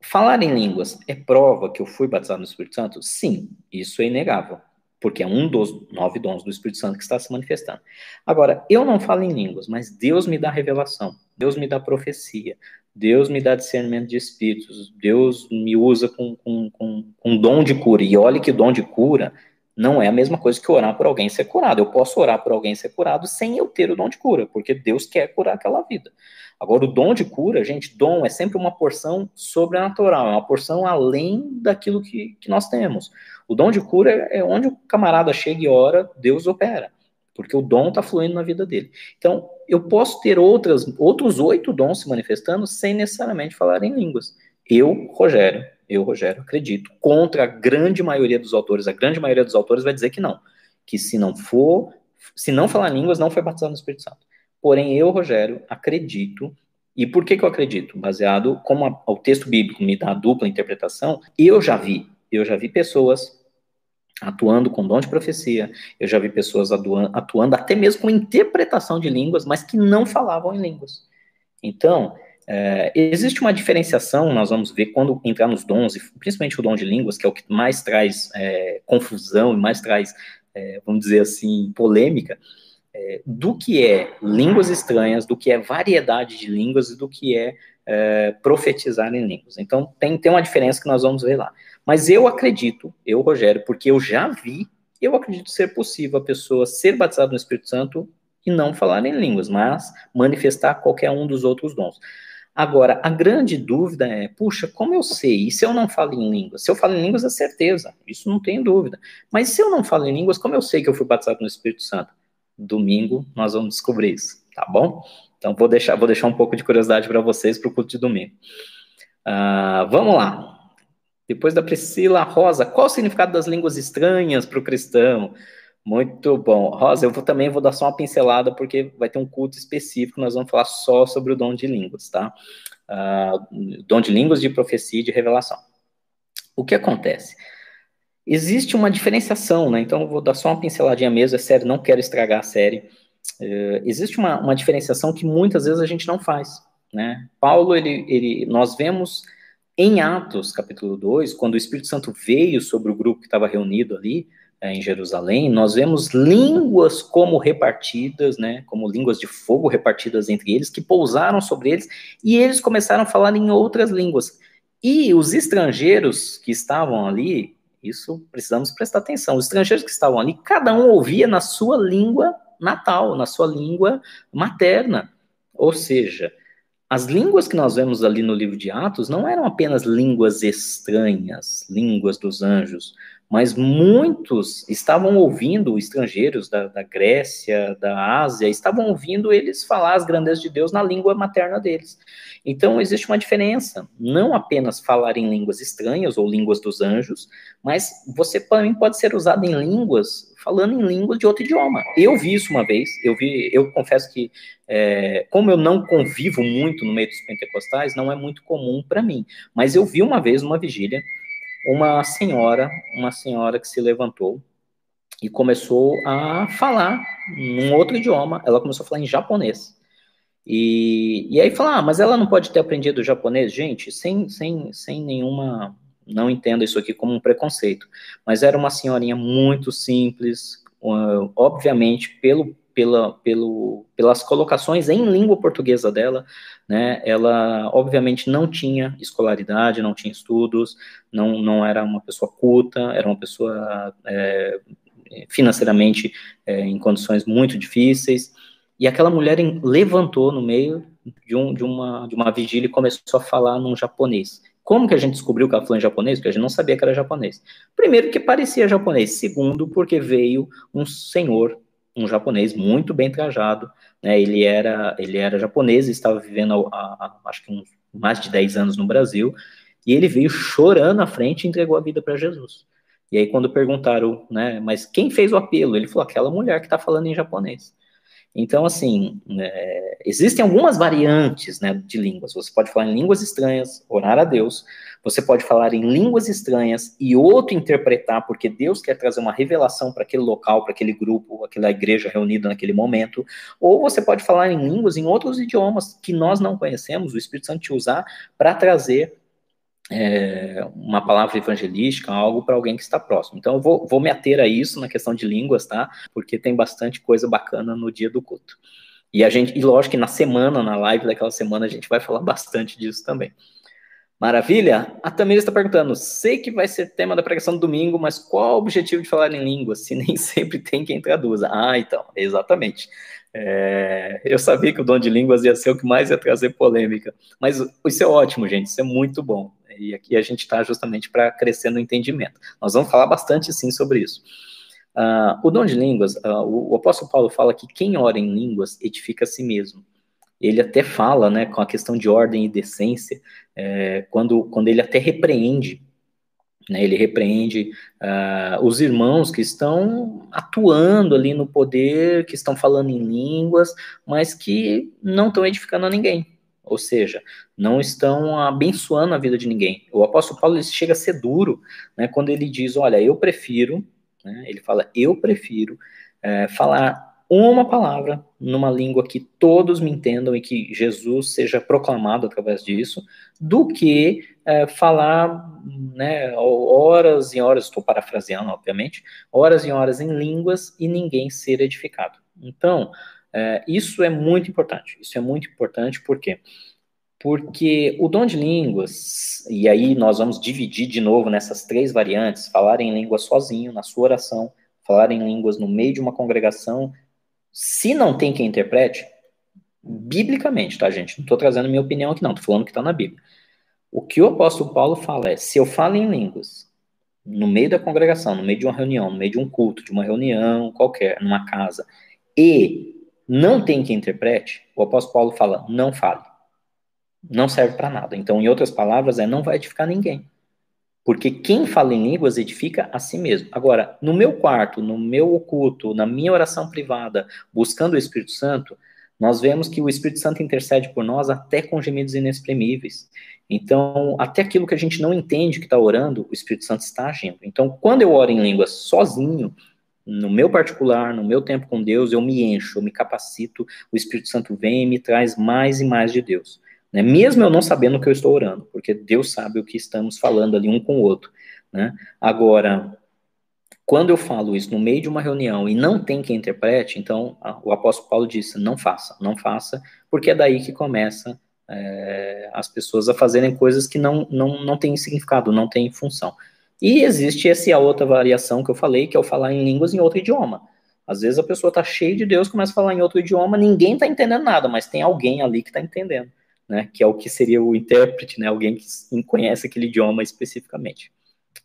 Falar em línguas é prova que eu fui batizado no Espírito Santo? Sim, isso é inegável, porque é um dos nove dons do Espírito Santo que está se manifestando. Agora, eu não falo em línguas, mas Deus me dá revelação, Deus me dá profecia, Deus me dá discernimento de espíritos, Deus me usa com, com, com, com dom de cura. E olhe que dom de cura não é a mesma coisa que orar por alguém ser curado. Eu posso orar por alguém ser curado sem eu ter o dom de cura, porque Deus quer curar aquela vida. Agora, o dom de cura, gente, dom é sempre uma porção sobrenatural, é uma porção além daquilo que, que nós temos. O dom de cura é onde o camarada chega e ora, Deus opera, porque o dom está fluindo na vida dele. Então, eu posso ter outras, outros oito dons se manifestando sem necessariamente falar em línguas. Eu, Rogério, eu, Rogério, acredito, contra a grande maioria dos autores, a grande maioria dos autores vai dizer que não, que se não for, se não falar línguas, não foi batizado no Espírito Santo. Porém, eu, Rogério, acredito, e por que, que eu acredito? Baseado, como a, o texto bíblico me dá a dupla interpretação, eu já vi, eu já vi pessoas atuando com dom de profecia, eu já vi pessoas atuando, atuando até mesmo com interpretação de línguas, mas que não falavam em línguas. Então, é, existe uma diferenciação, nós vamos ver quando entrar nos dons, principalmente o dom de línguas, que é o que mais traz é, confusão e mais traz, é, vamos dizer assim, polêmica, é, do que é línguas estranhas, do que é variedade de línguas e do que é, é profetizar em línguas. Então, tem, tem uma diferença que nós vamos ver lá. Mas eu acredito, eu, Rogério, porque eu já vi, eu acredito ser possível a pessoa ser batizada no Espírito Santo e não falar em línguas, mas manifestar qualquer um dos outros dons. Agora, a grande dúvida é, puxa, como eu sei? E se eu não falo em línguas? Se eu falo em línguas, é certeza, isso não tem dúvida. Mas se eu não falo em línguas, como eu sei que eu fui batizado no Espírito Santo? Domingo nós vamos descobrir isso, tá bom? Então vou deixar, vou deixar um pouco de curiosidade para vocês para o culto de domingo. Uh, vamos lá. Depois da Priscila Rosa, qual o significado das línguas estranhas para o cristão? Muito bom. Rosa, eu vou, também vou dar só uma pincelada, porque vai ter um culto específico, nós vamos falar só sobre o dom de línguas, tá? Uh, dom de línguas, de profecia e de revelação. O que acontece? Existe uma diferenciação, né? Então, vou dar só uma pinceladinha mesmo, é sério, não quero estragar a série. Uh, existe uma, uma diferenciação que muitas vezes a gente não faz, né? Paulo, ele, ele, nós vemos em Atos, capítulo 2, quando o Espírito Santo veio sobre o grupo que estava reunido ali, é, em Jerusalém, nós vemos línguas como repartidas, né, como línguas de fogo repartidas entre eles, que pousaram sobre eles, e eles começaram a falar em outras línguas. E os estrangeiros que estavam ali, isso precisamos prestar atenção. Os estrangeiros que estavam ali, cada um ouvia na sua língua natal, na sua língua materna. Ou seja, as línguas que nós vemos ali no livro de Atos não eram apenas línguas estranhas, línguas dos anjos, mas muitos estavam ouvindo, estrangeiros da, da, Grécia, da Ásia, estavam ouvindo eles falar as grandezas de Deus na língua materna deles. Então, existe uma diferença, não apenas falar em línguas estranhas ou línguas dos anjos, mas você também pode ser usado em línguas, falando em línguas de outro idioma. Eu vi isso uma vez, eu vi, eu confesso que, é, como eu não convivo muito no meio dos pentecostais, não é muito comum para mim, mas eu vi uma vez, uma vigília, uma senhora, uma senhora que se levantou e começou a falar num outro idioma. Ela começou a falar em japonês. E, e aí falar, ah, mas ela não pode ter aprendido japonês, gente, sem, sem, sem nenhuma. Não entendo isso aqui como um preconceito, mas era uma senhorinha muito simples, obviamente, pelo pela, pelo, pelas colocações em língua portuguesa dela, né, ela obviamente não tinha escolaridade, não tinha estudos, não, não era uma pessoa culta, era uma pessoa é, financeiramente é, em condições muito difíceis, E aquela mulher levantou no meio de, um, de, uma, de uma vigília e começou a falar num japonês. Como que a gente descobriu que ela falou em japonês? Porque a gente não sabia que era japonês. Primeiro, que parecia japonês. Segundo, porque veio um senhor, um japonês muito bem trajado. Né? Ele, era, ele era japonês estava vivendo, há, há, acho que uns, mais de 10 anos no Brasil. E ele veio chorando à frente e entregou a vida para Jesus. E aí, quando perguntaram, né, mas quem fez o apelo? Ele falou, aquela mulher que está falando em japonês. Então, assim, é, existem algumas variantes né, de línguas. Você pode falar em línguas estranhas, orar a Deus. Você pode falar em línguas estranhas e outro interpretar, porque Deus quer trazer uma revelação para aquele local, para aquele grupo, aquela igreja reunida naquele momento. Ou você pode falar em línguas em outros idiomas que nós não conhecemos, o Espírito Santo te usar para trazer é, uma palavra evangelística, algo para alguém que está próximo. Então, eu vou, vou me ater a isso na questão de línguas, tá? Porque tem bastante coisa bacana no dia do culto. E a gente, e lógico que na semana, na live daquela semana, a gente vai falar bastante disso também. Maravilha? A Tamira está perguntando: sei que vai ser tema da pregação do domingo, mas qual o objetivo de falar em línguas, se nem [LAUGHS] sempre tem quem traduza? Ah, então, exatamente. É, eu sabia que o dom de línguas ia ser o que mais ia trazer polêmica, mas isso é ótimo, gente, isso é muito bom. E aqui a gente está justamente para crescer no entendimento. Nós vamos falar bastante, sim, sobre isso. Uh, o dom de línguas, uh, o, o, apóstolo Paulo fala que quem ora em línguas edifica a si mesmo. Ele até fala, né, com a questão de ordem e decência, é, quando, quando ele até repreende, né, ele repreende uh, os irmãos que estão atuando ali no poder, que estão falando em línguas, mas que não estão edificando a ninguém ou seja, não estão abençoando a vida de ninguém. O apóstolo Paulo ele chega a ser duro, né, quando ele diz, olha, eu prefiro, né, ele fala, eu prefiro é, falar uma palavra numa língua que todos me entendam e que Jesus seja proclamado através disso, do que é, falar né, horas e horas, estou parafraseando, obviamente, horas e horas em línguas e ninguém ser edificado. Então, é, isso é muito importante. Isso é muito importante porque porque o dom de línguas, e aí nós vamos dividir de novo nessas três variantes: falar em língua sozinho, na sua oração, falar em línguas no meio de uma congregação, se não tem quem interprete, biblicamente, tá, gente? Não estou trazendo minha opinião aqui, não, estou falando que está na Bíblia. O que o apóstolo Paulo fala é: se eu falo em línguas, no meio da congregação, no meio de uma reunião, no meio de um culto, de uma reunião qualquer, numa casa, e não tem quem interprete, o apóstolo Paulo fala: não fale. Não serve para nada. Então, em outras palavras, é não vai edificar ninguém. Porque quem fala em línguas edifica a si mesmo. Agora, no meu quarto, no meu oculto, na minha oração privada, buscando o Espírito Santo, nós vemos que o Espírito Santo intercede por nós até com gemidos inexprimíveis. Então, até aquilo que a gente não entende que está orando, o Espírito Santo está agindo. Então, quando eu oro em línguas sozinho, no meu particular, no meu tempo com Deus, eu me encho, eu me capacito, o Espírito Santo vem e me traz mais e mais de Deus. Né? Mesmo eu não sabendo o que eu estou orando, porque Deus sabe o que estamos falando ali um com o outro. Né? Agora, quando eu falo isso no meio de uma reunião e não tem quem interprete, então a, o apóstolo Paulo disse: não faça, não faça, porque é daí que começa é, as pessoas a fazerem coisas que não, não, não têm significado, não têm função. E existe essa outra variação que eu falei, que é o falar em línguas em outro idioma. Às vezes a pessoa está cheia de Deus, começa a falar em outro idioma, ninguém está entendendo nada, mas tem alguém ali que está entendendo, né? Que é o que seria o intérprete, né? Alguém que conhece aquele idioma especificamente.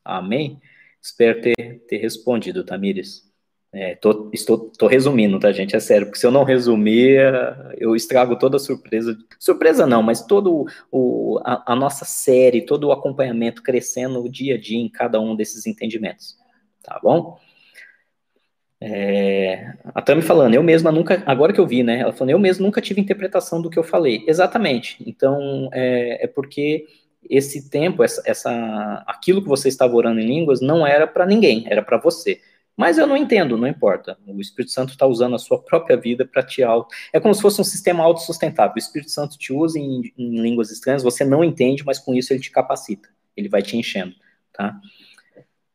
Amém? Espero ter, ter respondido, Tamires. É, tô, estou, tô resumindo, tá, gente? É sério, porque se eu não resumir, eu estrago toda a surpresa. Surpresa não, mas todo o, a, a nossa série, todo o acompanhamento crescendo dia a dia em cada um desses entendimentos. Tá bom? É, a Tami falando, eu mesma nunca, agora que eu vi, né? Ela falando, eu mesma nunca tive interpretação do que eu falei. Exatamente. Então, é, é porque esse tempo, essa, essa, aquilo que você estava orando em línguas, não era para ninguém, era para você. Mas eu não entendo, não importa. O Espírito Santo está usando a sua própria vida para te auto. É como se fosse um sistema autossustentável. O Espírito Santo te usa em, em, línguas estranhas, você não entende, mas com isso ele te capacita. Ele vai te enchendo, tá?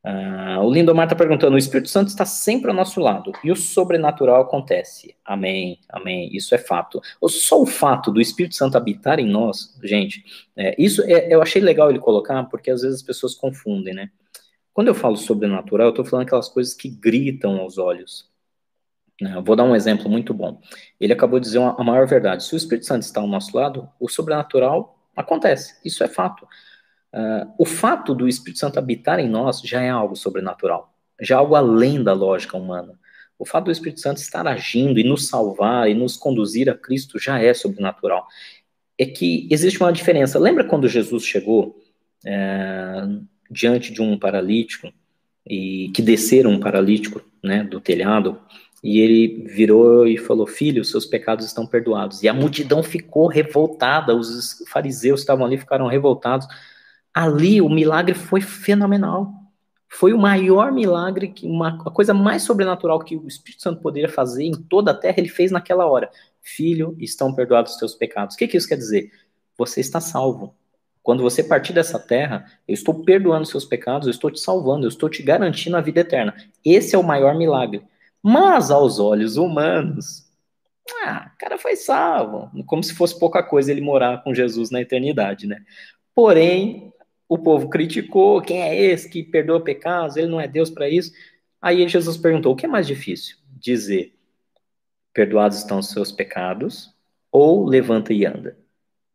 Uh, o Lindomar está perguntando: o Espírito Santo está sempre ao nosso lado e o sobrenatural acontece. Amém, amém. Isso é fato. Só o fato do Espírito Santo habitar em nós, gente, é, isso é, eu achei legal ele colocar, porque às vezes as pessoas confundem, né? Quando eu falo sobrenatural, eu estou falando aquelas coisas que gritam aos olhos. Né? Vou dar um exemplo muito bom. Ele acabou de dizer uma, a maior verdade. Se o Espírito Santo está ao nosso lado, o sobrenatural acontece. Isso é fato. Uh, o fato do Espírito Santo habitar em nós já é algo sobrenatural, já é algo além da lógica humana. O fato do Espírito Santo estar agindo e nos salvar e nos conduzir a Cristo já é sobrenatural. É que existe uma diferença. Lembra quando Jesus chegou é, diante de um paralítico e que desceram um paralítico né, do telhado e ele virou e falou: Filho, seus pecados estão perdoados. E a multidão ficou revoltada, os fariseus estavam ali, ficaram revoltados. Ali o milagre foi fenomenal. Foi o maior milagre, uma a coisa mais sobrenatural que o Espírito Santo poderia fazer em toda a terra, ele fez naquela hora. Filho, estão perdoados os teus pecados. O que, que isso quer dizer? Você está salvo. Quando você partir dessa terra, eu estou perdoando seus pecados, eu estou te salvando, eu estou te garantindo a vida eterna. Esse é o maior milagre. Mas aos olhos humanos, ah, o cara foi salvo, como se fosse pouca coisa ele morar com Jesus na eternidade, né? Porém, o povo criticou, quem é esse que perdoa pecados? Ele não é Deus para isso. Aí Jesus perguntou: o que é mais difícil? Dizer, perdoados estão os seus pecados, ou levanta e anda?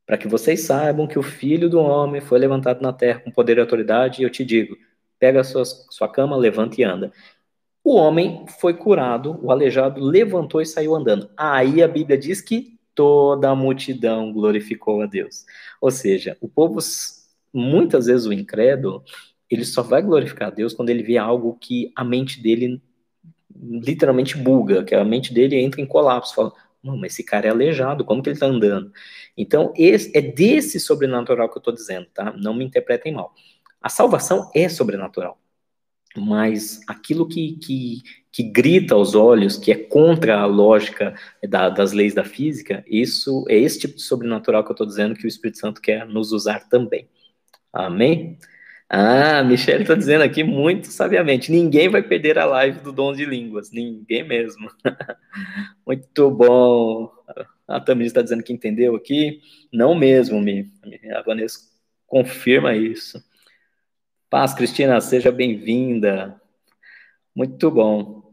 Para que vocês saibam que o Filho do Homem foi levantado na terra com poder e autoridade, e eu te digo: pega a sua, sua cama, levanta e anda. O homem foi curado, o aleijado levantou e saiu andando. Aí a Bíblia diz que toda a multidão glorificou a Deus. Ou seja, o povo, muitas vezes o incrédulo, ele só vai glorificar a Deus quando ele vê algo que a mente dele literalmente buga, que a mente dele entra em colapso, fala, não, mas esse cara é aleijado, como que ele está andando? Então, esse, é desse sobrenatural que eu estou dizendo, tá? Não me interpretem mal. A salvação é sobrenatural mas aquilo que, que, que grita aos olhos, que é contra a lógica da, das leis da física, isso é esse tipo de sobrenatural que eu estou dizendo que o Espírito Santo quer nos usar também. Amém? Ah, Michele está dizendo aqui muito sabiamente: ninguém vai perder a live do dom de línguas, ninguém mesmo. [LAUGHS] muito bom. A Tamir está dizendo que entendeu aqui. Não mesmo, me. A Vanessa confirma isso. Paz, Cristina, seja bem-vinda. Muito bom.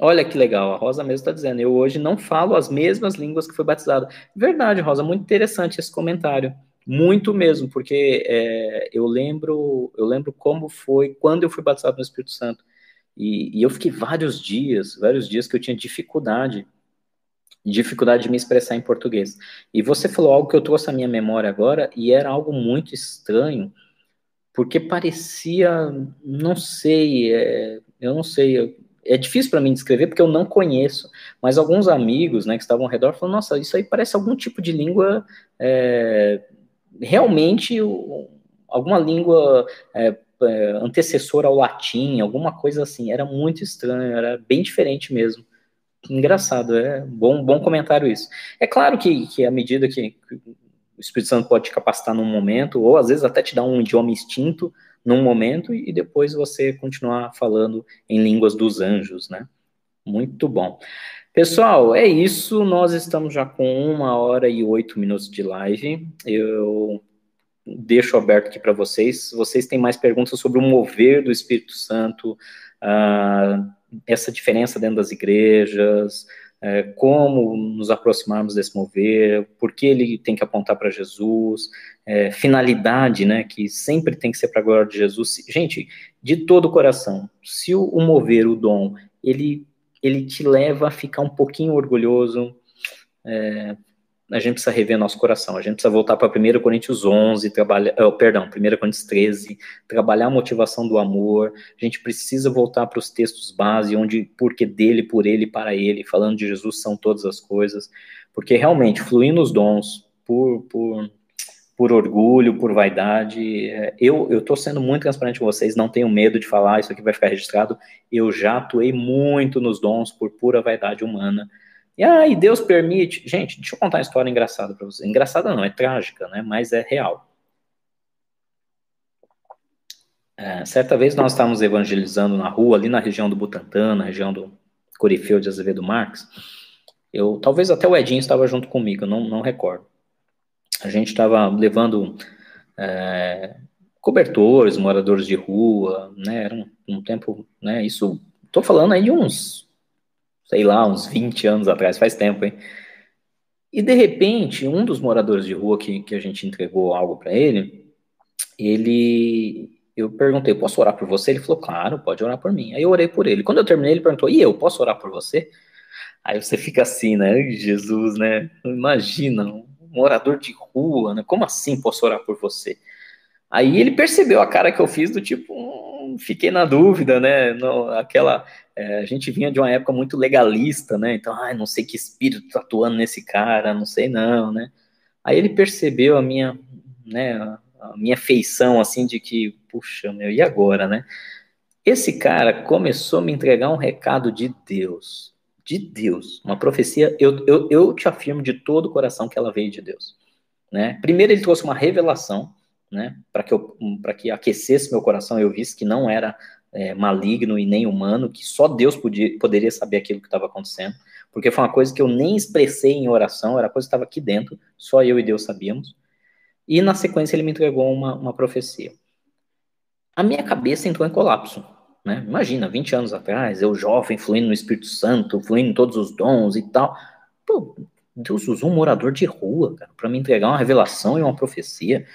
Olha que legal, a Rosa mesmo está dizendo, eu hoje não falo as mesmas línguas que fui batizado. Verdade, Rosa, muito interessante esse comentário. Muito mesmo, porque é, eu lembro, eu lembro como foi quando eu fui batizado no Espírito Santo. E, e eu fiquei vários dias, vários dias que eu tinha dificuldade, dificuldade de me expressar em português. E você falou algo que eu trouxe à minha memória agora, e era algo muito estranho, porque parecia, não sei, é, eu não sei, é difícil para mim descrever porque eu não conheço, mas alguns amigos, né, que estavam ao redor falaram, nossa, isso aí parece algum tipo de língua, é, realmente, alguma língua é, é, antecessora ao latim, alguma coisa assim, era muito estranho, era bem diferente mesmo. Engraçado, é bom, bom comentário isso. É claro que, que à medida que o Espírito Santo pode te capacitar num momento, ou às vezes até te dar um idioma extinto num momento e depois você continuar falando em línguas dos anjos, né? Muito bom. Pessoal, é isso. Nós estamos já com uma hora e oito minutos de live. Eu deixo aberto aqui para vocês. Vocês têm mais perguntas sobre o mover do Espírito Santo, uh, essa diferença dentro das igrejas, é, como nos aproximarmos desse mover, por que ele tem que apontar para Jesus, é, finalidade, né, que sempre tem que ser para a glória de Jesus. Gente, de todo o coração, se o mover, o dom, ele, ele te leva a ficar um pouquinho orgulhoso, é, a gente precisa rever nosso coração, a gente precisa voltar para 1 Coríntios 11, trabalhar, oh, perdão, 1 Coríntios 13, trabalhar a motivação do amor, a gente precisa voltar para os textos base, onde porque dele, por ele, para ele, falando de Jesus são todas as coisas, porque realmente, fluindo os dons, por, por, por orgulho, por vaidade, é, eu estou sendo muito transparente com vocês, não tenho medo de falar, isso aqui vai ficar registrado, eu já atuei muito nos dons por pura vaidade humana, e aí Deus permite. Gente, deixa eu contar uma história engraçada para vocês. Engraçada não, é trágica, né? Mas é real. É, certa vez nós estávamos evangelizando na rua, ali na região do Butantã, na região do Corifeu de Azevedo Marques. Eu, talvez até o Edinho estava junto comigo, não, não recordo. A gente estava levando é, cobertores, moradores de rua, né? Era um, um tempo, né? Isso, estou falando aí de uns sei lá, uns 20 anos atrás, faz tempo, hein? E de repente, um dos moradores de rua que, que a gente entregou algo para ele, ele. Eu perguntei, posso orar por você? Ele falou, claro, pode orar por mim. Aí eu orei por ele. Quando eu terminei, ele perguntou, e eu, posso orar por você? Aí você fica assim, né? Jesus, né? Imagina, morador de rua, né? Como assim posso orar por você? Aí ele percebeu a cara que eu fiz do tipo, hum, fiquei na dúvida, né? Aquela, é, a gente vinha de uma época muito legalista, né? Então, ai, não sei que espírito tá atuando nesse cara, não sei não, né? Aí ele percebeu a minha, né? A minha feição assim de que, puxa, meu, e agora, né? Esse cara começou a me entregar um recado de Deus, de Deus, uma profecia. Eu, eu, eu te afirmo de todo o coração que ela veio de Deus, né? Primeiro ele trouxe uma revelação né, para que, eu, que aquecesse meu coração, eu visse que não era é, maligno e nem humano, que só Deus podia, poderia saber aquilo que estava acontecendo, porque foi uma coisa que eu nem expressei em oração, era coisa que estava aqui dentro, só eu e Deus sabíamos. E na sequência ele me entregou uma, uma profecia. A minha cabeça entrou em colapso. Né? Imagina, 20 anos atrás, eu jovem, fluindo no Espírito Santo, fluindo em todos os dons e tal. Pô, Deus usou um morador de rua, para me entregar uma revelação e uma profecia.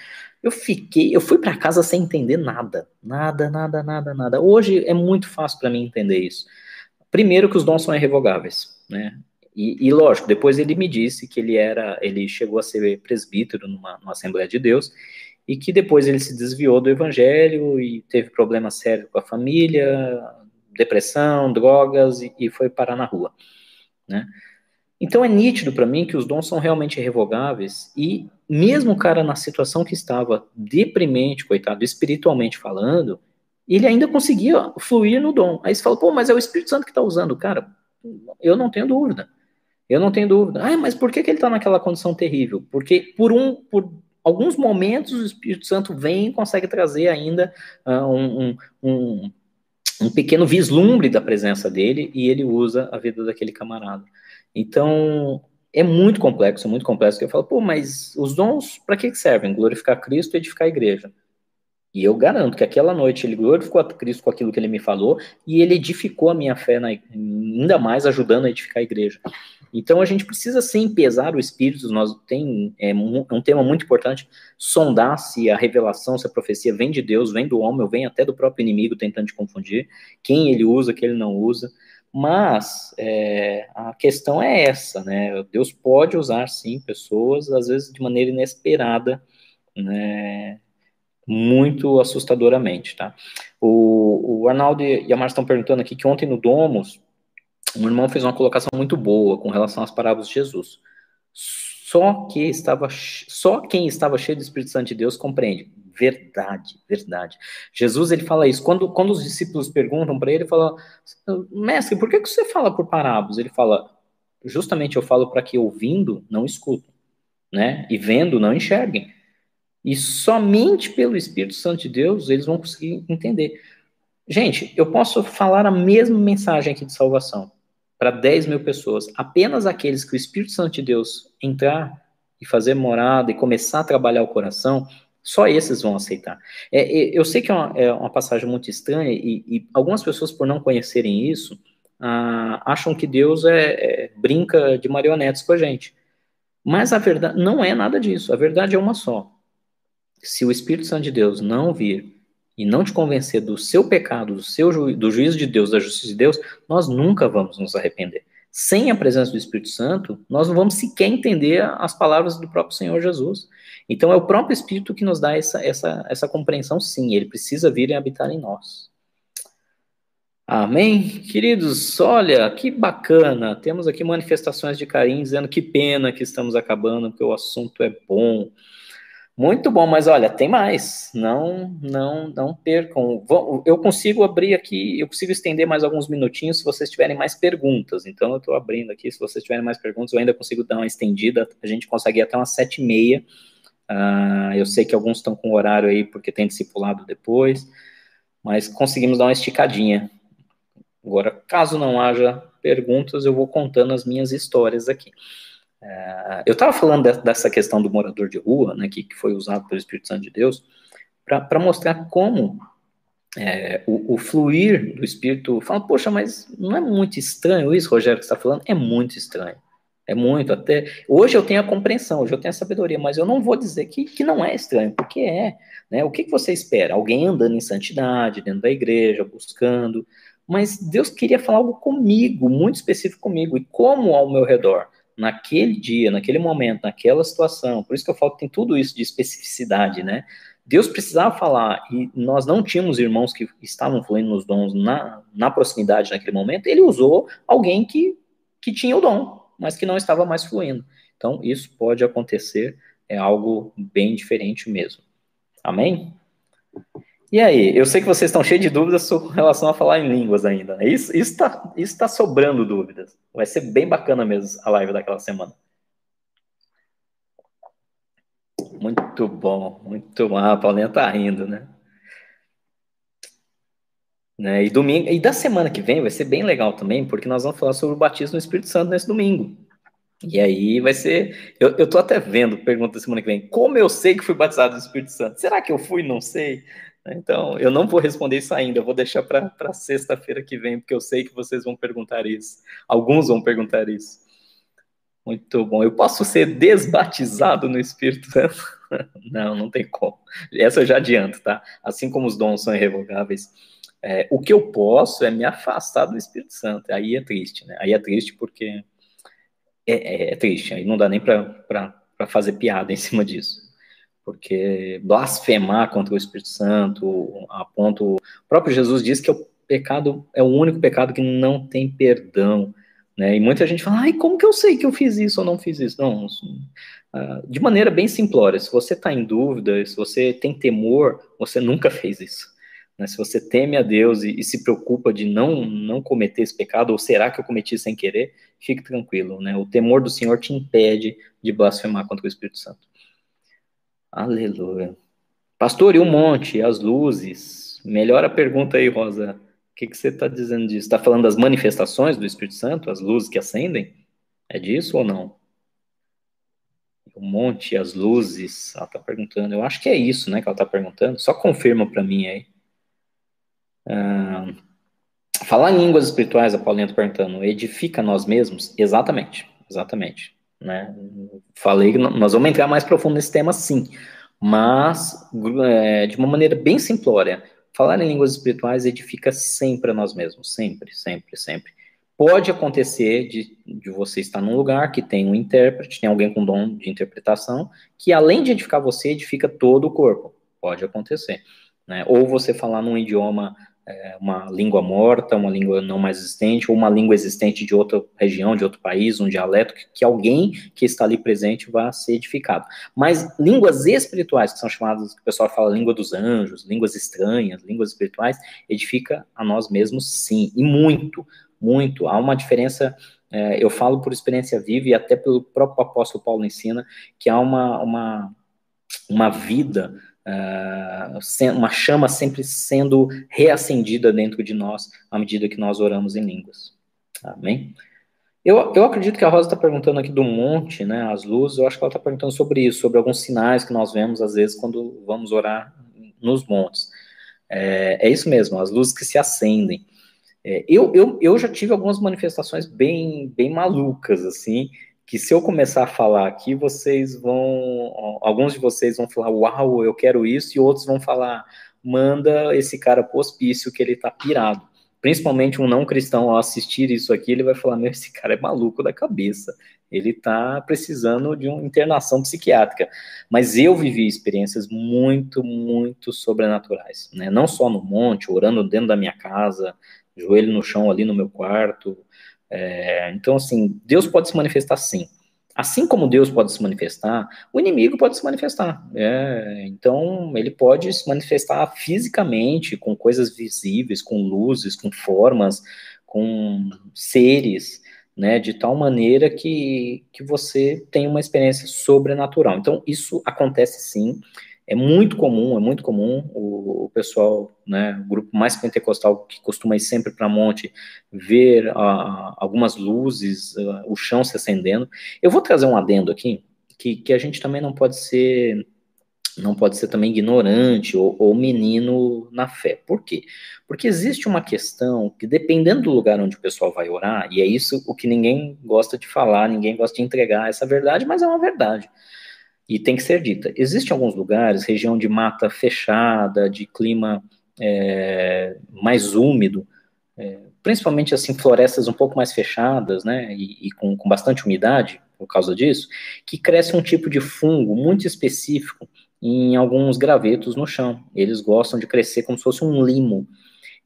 Eu fiquei, eu fui para casa sem entender nada, nada, nada, nada, nada. Hoje é muito fácil para mim entender isso. Primeiro que os dons são irrevogáveis, né? E, e, lógico, depois ele me disse que ele era, ele chegou a ser presbítero numa, numa Assembleia de Deus e que depois ele se desviou do Evangelho e teve problemas sérios com a família, depressão, drogas e, e foi parar na rua, né? Então é nítido para mim que os dons são realmente irrevogáveis e mesmo o cara na situação que estava deprimente, coitado, espiritualmente falando, ele ainda conseguia fluir no dom. Aí você fala, pô, mas é o Espírito Santo que está usando. Cara, eu não tenho dúvida. Eu não tenho dúvida. Ah, mas por que, que ele está naquela condição terrível? Porque por um, por alguns momentos o Espírito Santo vem e consegue trazer ainda uh, um, um, um pequeno vislumbre da presença dele e ele usa a vida daquele camarada. Então, é muito complexo, é muito complexo, que eu falo, pô, mas os dons, para que servem? Glorificar Cristo e edificar a igreja. E eu garanto que aquela noite ele glorificou a Cristo com aquilo que ele me falou e ele edificou a minha fé, na, ainda mais ajudando a edificar a igreja. Então a gente precisa sim pesar o espírito, nós tem é, um tema muito importante, sondar se a revelação, se a profecia vem de Deus, vem do homem, ou vem até do próprio inimigo tentando te confundir, quem ele usa, quem ele não usa. Mas é, a questão é essa, né? Deus pode usar sim pessoas, às vezes de maneira inesperada, né? Muito assustadoramente, tá? O, o Arnaldo e a Marcia estão perguntando aqui que ontem no Domus, um irmão fez uma colocação muito boa com relação às parábolas de Jesus. Só que estava, só quem estava cheio do Espírito Santo de Deus compreende. Verdade, verdade. Jesus ele fala isso. Quando, quando os discípulos perguntam para ele, ele fala: Mestre, por que, que você fala por parábolas? Ele fala: Justamente eu falo para que ouvindo não escutem, né? E vendo não enxerguem. E somente pelo Espírito Santo de Deus eles vão conseguir entender. Gente, eu posso falar a mesma mensagem aqui de salvação para 10 mil pessoas. Apenas aqueles que o Espírito Santo de Deus entrar e fazer morada e começar a trabalhar o coração, só esses vão aceitar. É, é, eu sei que é uma, é uma, passagem muito estranha e, e, algumas pessoas, por não conhecerem isso, ah, acham que Deus é, é, brinca de marionetes com a gente. Mas a verdade não é nada disso. A verdade é uma só. Se o Espírito Santo de Deus não vir e não te convencer do seu pecado, do seu ju do juízo de Deus, da justiça de Deus, nós nunca vamos nos arrepender. Sem a presença do Espírito Santo, nós não vamos sequer entender as palavras do próprio Senhor Jesus. Então é o próprio Espírito que nos dá essa, essa, essa compreensão, sim, ele precisa vir e habitar em nós. Amém? Queridos, olha, que bacana, temos aqui manifestações de carinho dizendo que pena que estamos acabando, porque o assunto é bom. Muito bom, mas olha, tem mais. Não, não, não percam. Eu consigo abrir aqui, eu consigo estender mais alguns minutinhos se vocês tiverem mais perguntas. Então eu estou abrindo aqui. Se vocês tiverem mais perguntas, eu ainda consigo dar uma estendida. A gente consegue ir até umas sete e meia. Uh, eu sei que alguns estão com horário aí porque tem discipulado depois, mas conseguimos dar uma esticadinha. Agora, caso não haja perguntas, eu vou contando as minhas histórias aqui. Uh, eu estava falando de, dessa questão do morador de rua, né, que, que foi usado pelo Espírito Santo de Deus, para mostrar como é, o, o, fluir do Espírito, fala, poxa, mas não é muito estranho isso, Rogério, que está falando? É muito estranho. É muito, até. Hoje eu tenho a compreensão, hoje eu tenho a sabedoria, mas eu não vou dizer que, que não é estranho, porque é. Né? O que, que você espera? Alguém andando em santidade, dentro da igreja, buscando. Mas Deus queria falar algo comigo, muito específico comigo, e como ao meu redor, naquele dia, naquele momento, naquela situação. Por isso que eu falo que tem tudo isso de especificidade, né? Deus precisava falar, e nós não tínhamos irmãos que estavam fluindo nos dons na, na proximidade naquele momento, ele usou alguém que, que tinha o dom, mas que não estava mais fluindo. Então, isso pode acontecer, é algo bem diferente mesmo. Amém? E aí, eu sei que vocês estão cheios de dúvidas com relação a falar em línguas ainda. Isso está isso tá sobrando dúvidas. Vai ser bem bacana mesmo a live daquela semana. Muito bom, muito bom. Ah, a Paulinha tá rindo, né? Né? E domingo, e da semana que vem vai ser bem legal também, porque nós vamos falar sobre o batismo no Espírito Santo nesse domingo. E aí vai ser. Eu, eu tô até vendo, pergunta da semana que vem, como eu sei que fui batizado no Espírito Santo? Será que eu fui? Não sei. Então, eu não vou responder isso ainda, eu vou deixar para sexta-feira que vem, porque eu sei que vocês vão perguntar isso. Alguns vão perguntar isso. Muito bom. Eu posso ser desbatizado no Espírito Santo? [LAUGHS] não, não tem como. Essa eu já adianto, tá? Assim como os dons são irrevogáveis é, o que eu posso é me afastar do Espírito Santo. Aí é triste, né? Aí é triste porque é, é, é triste. Aí não dá nem para fazer piada em cima disso. Porque blasfemar contra o Espírito Santo, a ponto. O próprio Jesus diz que é o pecado é o único pecado que não tem perdão. Né? E muita gente fala, ai, como que eu sei que eu fiz isso ou não fiz isso? Não, ah, de maneira bem simplória, se você está em dúvida, se você tem temor, você nunca fez isso. Né? Se você teme a Deus e, e, se preocupa de não, não cometer esse pecado, ou será que eu cometi sem querer, fique tranquilo. Né? O temor do Senhor te impede de blasfemar contra o Espírito Santo. Aleluia. Pastor, e o monte, as luzes? Melhor a pergunta aí, Rosa. O que, que você está dizendo disso? Está falando das manifestações do Espírito Santo, as luzes que acendem? É disso ou não? O monte, as luzes, ela está perguntando. Eu acho que é isso, né, que ela está perguntando. Só confirma para mim aí. Uh, falar em línguas espirituais, a Paulinha está perguntando, edifica nós mesmos? Exatamente, exatamente. Né? Falei que nós vamos entrar mais profundo nesse tema, sim, mas é, de uma maneira bem simplória. Falar em línguas espirituais edifica sempre a nós mesmos, sempre, sempre, sempre. Pode acontecer de, de você estar num lugar que tem um intérprete, tem alguém com dom de interpretação, que além de edificar você, edifica todo o corpo. Pode acontecer. Né? Ou você falar num idioma é, uma língua morta, uma língua não mais existente, ou uma língua existente de outra região, de outro país, um dialeto, que, que alguém que está ali presente vá ser edificado. Mas línguas espirituais, que são chamadas, que o pessoal fala língua dos anjos, línguas estranhas, línguas espirituais, edifica a nós mesmos sim, e muito, muito. Há uma diferença é, eu falo por experiência viva e até pelo próprio apóstolo Paulo ensina que há uma, uma, uma vida uh, uma chama sempre sendo reacendida dentro de nós à medida que nós oramos em línguas. Amém? Eu, eu acredito que a Rosa está perguntando aqui do monte, né, as luzes, eu acho que ela está perguntando sobre isso, sobre alguns sinais que nós vemos, às vezes, quando vamos orar nos montes. É, é isso mesmo, as luzes que se acendem. É, eu, eu, eu já tive algumas manifestações bem, bem malucas, assim, que se eu começar a falar aqui, vocês vão, alguns de vocês vão falar, uau, eu quero isso, e outros vão falar, manda esse cara pro hospício que ele tá pirado. Principalmente um não cristão, ao assistir isso aqui, ele vai falar, meu, esse cara é maluco da cabeça, ele tá precisando de uma internação psiquiátrica. Mas eu vivi experiências muito, muito sobrenaturais, né? Não só no monte, orando dentro da minha casa, joelho no chão ali no meu quarto, é, então, assim, Deus pode se manifestar sim. Assim como Deus pode se manifestar, o inimigo pode se manifestar. É, então, ele pode se manifestar fisicamente, com coisas visíveis, com luzes, com formas, com seres, né, de tal maneira que, que você tem uma experiência sobrenatural. Então, isso acontece sim. É muito comum, é muito comum o, o pessoal, né, o grupo mais pentecostal que costuma ir sempre para monte, ver uh, algumas luzes, uh, o chão se acendendo. Eu vou trazer um adendo aqui, que, que a gente também não pode ser não pode ser também ignorante ou, ou, menino na fé. Por quê? Porque existe uma questão que, dependendo do lugar onde o pessoal vai orar, e é isso o que ninguém gosta de falar, ninguém gosta de entregar essa verdade, mas é uma verdade. E tem que ser dita. Existem alguns lugares, região de mata fechada, de clima é, mais úmido, é, principalmente assim florestas um pouco mais fechadas, né, e, e com, com bastante umidade por causa disso, que cresce um tipo de fungo muito específico em alguns gravetos no chão. Eles gostam de crescer como se fosse um limo.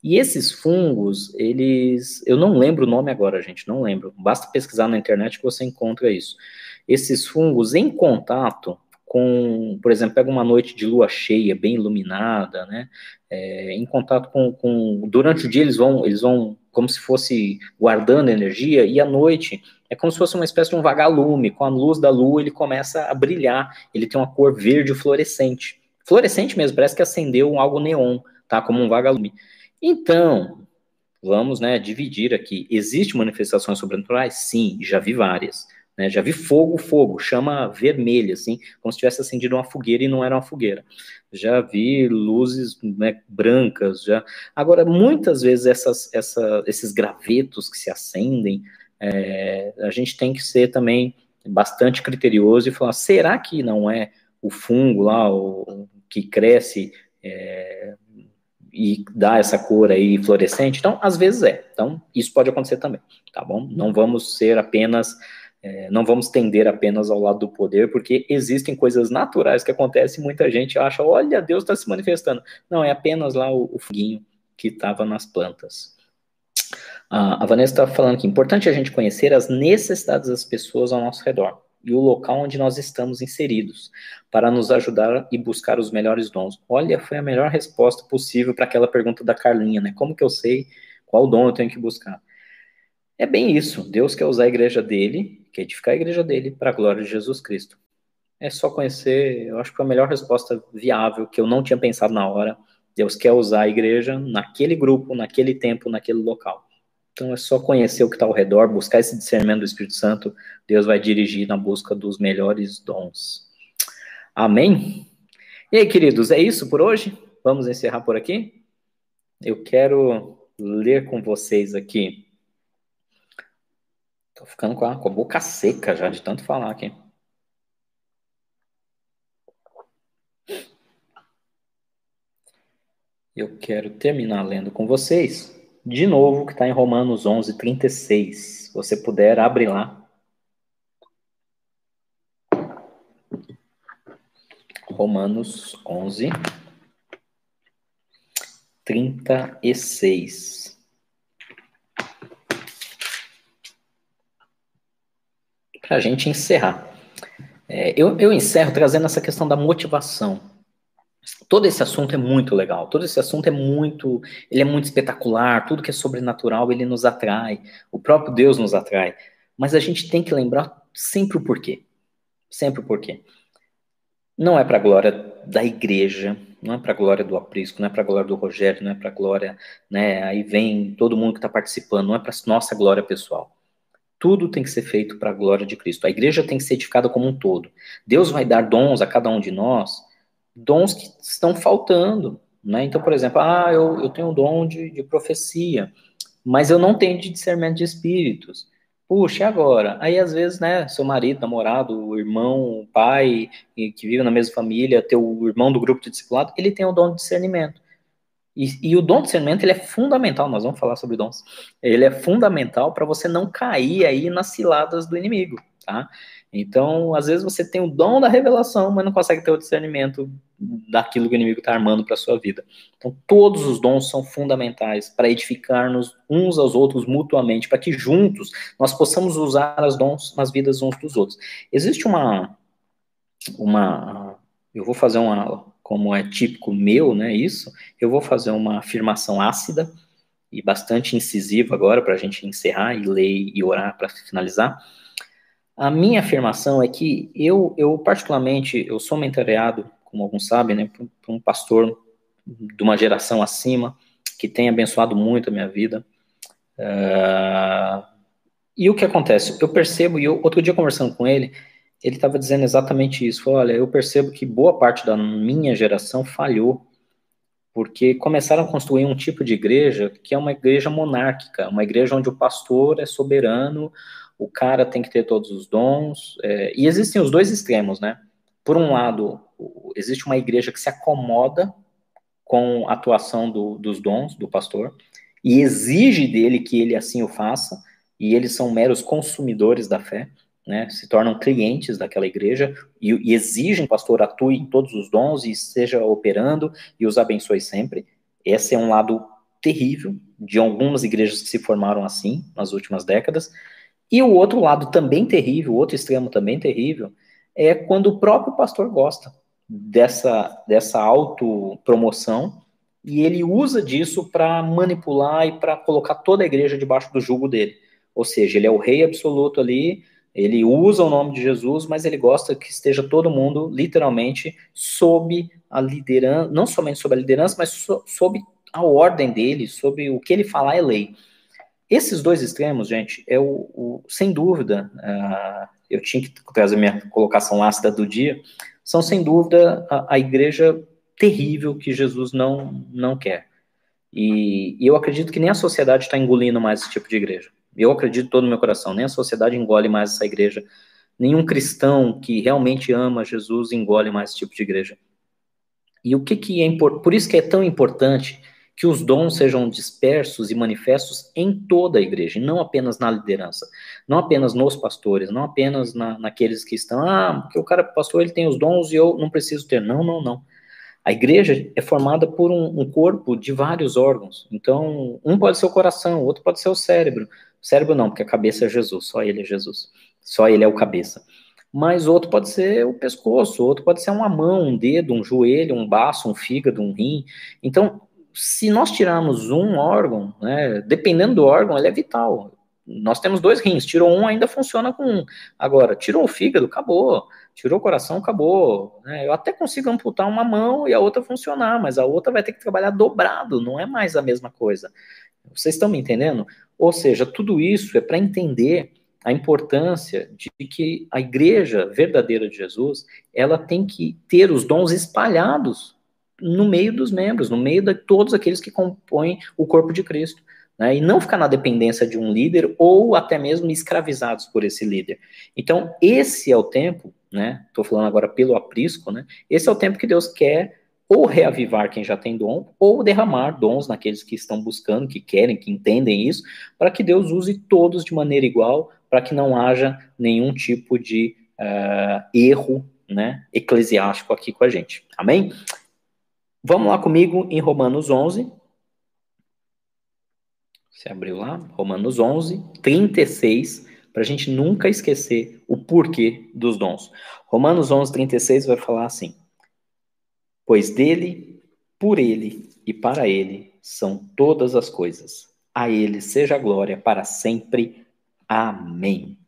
E esses fungos, eles. Eu não lembro o nome agora, gente, não lembro. Basta pesquisar na internet que você encontra isso. Esses fungos, em contato com, por exemplo, pega uma noite de lua cheia, bem iluminada, né? É, em contato com, com, Durante o dia eles vão, eles vão como se fosse guardando energia, e à noite é como se fosse uma espécie de um vagalume, com a luz da lua ele começa a brilhar, ele tem uma cor verde fluorescente. Fluorescente mesmo, parece que acendeu algo neon, tá? Como um vagalume. Então, vamos, né, dividir aqui. Existem manifestações sobrenaturais? Sim, já vi várias. Né? Já vi fogo, fogo, chama vermelha, assim, como se tivesse acendido uma fogueira e não era uma fogueira. Já vi luzes né, brancas, já. Agora, muitas vezes essas, essa, esses gravetos que se acendem, é, a gente tem que ser também bastante criterioso e falar: será que não é o fungo lá o, que cresce é, e dá essa cor aí fluorescente? Então, às vezes é. Então, isso pode acontecer também, tá bom? Não vamos ser apenas é, não vamos tender apenas ao lado do poder, porque existem coisas naturais que acontecem e muita gente acha, olha, Deus está se manifestando. Não, é apenas lá o, o foguinho que estava nas plantas. a Vanessa está falando que é importante a gente conhecer as necessidades das pessoas ao nosso redor e o local onde nós estamos inseridos, para nos ajudar e buscar os melhores dons. Olha, foi a melhor resposta possível para aquela pergunta da Carlinha, né? Como que eu sei qual dom eu tenho que buscar? É bem isso. Deus quer usar a igreja dele, quer edificar a igreja dele para a glória de Jesus Cristo. É só conhecer, eu acho que foi a melhor resposta viável que eu não tinha pensado na hora. Deus quer usar a igreja naquele grupo, naquele tempo, naquele local. Então é só conhecer o que está ao redor, buscar esse discernimento do Espírito Santo. Deus vai dirigir na busca dos melhores dons. Amém? E aí, queridos, é isso por hoje? Vamos encerrar por aqui? Eu quero ler com vocês aqui Tô ficando com a, com a boca seca já de tanto falar aqui. Eu quero terminar lendo com vocês, de novo, que está em Romanos 11, 36. Se você puder, abre lá. Romanos 11, 36. Para a gente encerrar. É, eu, eu encerro trazendo essa questão da motivação. Todo esse assunto é muito legal, todo esse assunto é muito, ele é muito espetacular, tudo que é sobrenatural, ele nos atrai, o próprio Deus nos atrai, mas a gente tem que lembrar sempre o porquê, sempre o porquê. Não é para a glória da igreja, não é para a glória do aprisco, não é para a glória do Rogério, não é para a glória, né, aí vem todo mundo que está participando, não é para nossa glória pessoal. Tudo tem que ser feito para a glória de Cristo. A igreja tem que ser edificada como um todo. Deus vai dar dons a cada um de nós, dons que estão faltando. Né? Então, por exemplo, ah, eu, eu tenho um dom de, de profecia, mas eu não tenho de discernimento de espíritos. Puxa, e agora? Aí, às vezes, né, seu marido, namorado, irmão, pai, que vive na mesma família, teu irmão do grupo de discipulado, ele tem o dom de discernimento. E, e, o dom de discernimento ele é fundamental, nós vamos falar sobre dons. Ele é fundamental para você não cair aí nas ciladas do inimigo, tá? Então, às vezes você tem o dom da revelação, mas não consegue ter o discernimento daquilo que o inimigo está armando para sua vida. Então, todos os dons são fundamentais para edificar-nos uns aos outros mutuamente, para que juntos nós possamos usar os dons nas vidas uns dos outros. Existe uma uma eu vou fazer uma como é típico meu, né, isso, eu vou fazer uma afirmação ácida e bastante incisiva agora para a gente encerrar e ler e orar para finalizar. A minha afirmação é que eu, eu particularmente, eu sou mentoreado, como alguns sabem, né, por, um pastor de uma geração acima que tem abençoado muito a minha vida. Uh, e o que acontece? Eu percebo, e eu, outro dia conversando com ele, ele estava dizendo exatamente isso. Falou, olha, eu percebo que boa parte da minha geração falhou, porque começaram a construir um tipo de igreja que é uma igreja monárquica, uma igreja onde o pastor é soberano, o cara tem que ter todos os dons, é, e existem os dois extremos, né? Por um lado, existe uma igreja que se acomoda com a atuação do, dos dons do pastor e exige dele que ele assim o faça, e eles são meros consumidores da fé, né, se tornam clientes daquela igreja e, e exigem que o pastor atue em todos os dons e esteja operando e os abençoe sempre. Esse é um lado terrível de algumas igrejas que se formaram assim nas últimas décadas. E o outro lado também terrível, o outro extremo também terrível, é quando o próprio pastor gosta dessa, dessa autopromoção e ele usa disso para manipular e para colocar toda a igreja debaixo do jugo dele. Ou seja, ele é o rei absoluto ali, ele usa o nome de Jesus, mas ele gosta que esteja todo mundo, literalmente, sob a liderança, não somente sob a liderança, mas so, sob a ordem dele, sobre o que ele falar é lei. Esses dois extremos, gente, é o, o sem dúvida, uh, eu tinha que trazer minha colocação ácida do dia, são sem dúvida a, a igreja terrível que Jesus não, não quer. E, e eu acredito que nem a sociedade está engolindo mais esse tipo de igreja. Eu acredito todo o meu coração, nem a sociedade engole mais essa igreja. Nenhum cristão que realmente ama Jesus engole mais esse tipo de igreja. E o que, que é importante? Por isso que é tão importante que os dons sejam dispersos e manifestos em toda a igreja, não apenas na liderança, não apenas nos pastores, não apenas na, naqueles que estão, ah, porque o cara pastor ele tem os dons e eu não preciso ter. Não, não, não. A igreja é formada por um, um corpo de vários órgãos. Então, um pode ser o coração, outro pode ser o cérebro. O cérebro não, porque a cabeça é Jesus, só ele é Jesus. Só ele é o cabeça. Mas outro pode ser o pescoço, outro pode ser uma mão, um dedo, um joelho, um baço, um fígado, um rim. Então, se nós tirarmos um órgão, né, dependendo do órgão, ele é vital. Nós temos dois rins, tirou um, ainda funciona com um. Agora, tirou o fígado, acabou. Tirou o coração, acabou. Né? Eu até consigo amputar uma mão e a outra funcionar, mas a outra vai ter que trabalhar dobrado, não é mais a mesma coisa. Vocês estão me entendendo? Ou seja, tudo isso é para entender a importância de que a igreja verdadeira de Jesus, ela tem que ter os dons espalhados no meio dos membros, no meio de todos aqueles que compõem o corpo de Cristo. Né, e não ficar na dependência de um líder ou até mesmo escravizados por esse líder. Então, esse é o tempo, né? Estou falando agora pelo aprisco, né? Esse é o tempo que Deus quer ou reavivar quem já tem dom, ou derramar dons naqueles que estão buscando, que querem, que entendem isso, para que Deus use todos de maneira igual, para que não haja nenhum tipo de uh, erro né, eclesiástico aqui com a gente. Amém? Vamos lá comigo em Romanos 11. Você abriu lá? Romanos 11, 36, para a gente nunca esquecer o porquê dos dons. Romanos 11, 36 vai falar assim: Pois dele, por ele e para ele são todas as coisas. A ele seja a glória para sempre. Amém.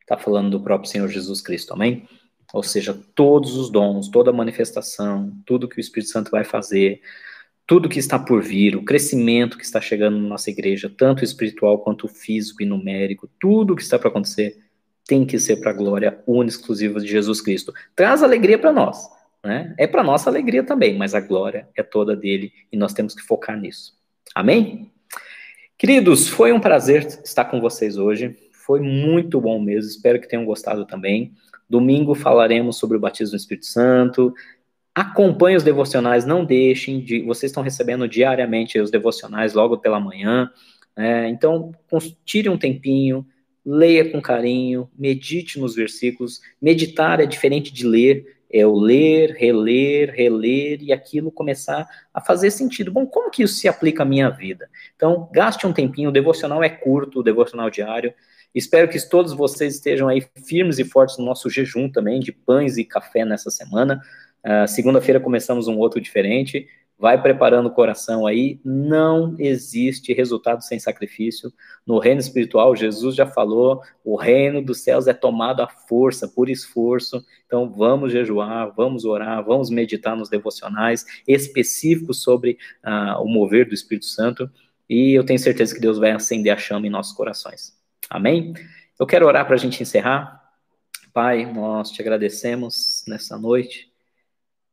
Está falando do próprio Senhor Jesus Cristo, amém? Ou seja, todos os dons, toda manifestação, tudo que o Espírito Santo vai fazer, tudo que está por vir, o crescimento que está chegando na nossa igreja, tanto espiritual quanto físico e numérico, tudo que está para acontecer tem que ser para a glória única e exclusiva de Jesus Cristo. Traz alegria para nós, né? É para nossa alegria também, mas a glória é toda dele e nós temos que focar nisso. Amém? Queridos, foi um prazer estar com vocês hoje. Foi muito bom mesmo. Espero que tenham gostado também. Domingo falaremos sobre o batismo do Espírito Santo. Acompanhe os devocionais, não deixem de. Vocês estão recebendo diariamente os devocionais logo pela manhã. É, então, tire um tempinho, leia com carinho, medite nos versículos. Meditar é diferente de ler, é o ler, reler, reler e aquilo começar a fazer sentido. Bom, como que isso se aplica à minha vida? Então, gaste um tempinho, o devocional é curto, o devocional diário. Espero que todos vocês estejam aí firmes e fortes no nosso jejum também, de pães e café nessa semana. Uh, Segunda-feira começamos um outro diferente. Vai preparando o coração aí. Não existe resultado sem sacrifício. No reino espiritual, Jesus já falou: o reino dos céus é tomado à força, por esforço. Então, vamos jejuar, vamos orar, vamos meditar nos devocionais específicos sobre uh, o mover do Espírito Santo. E eu tenho certeza que Deus vai acender a chama em nossos corações. Amém? Eu quero orar para a gente encerrar. Pai, nós te agradecemos nessa noite.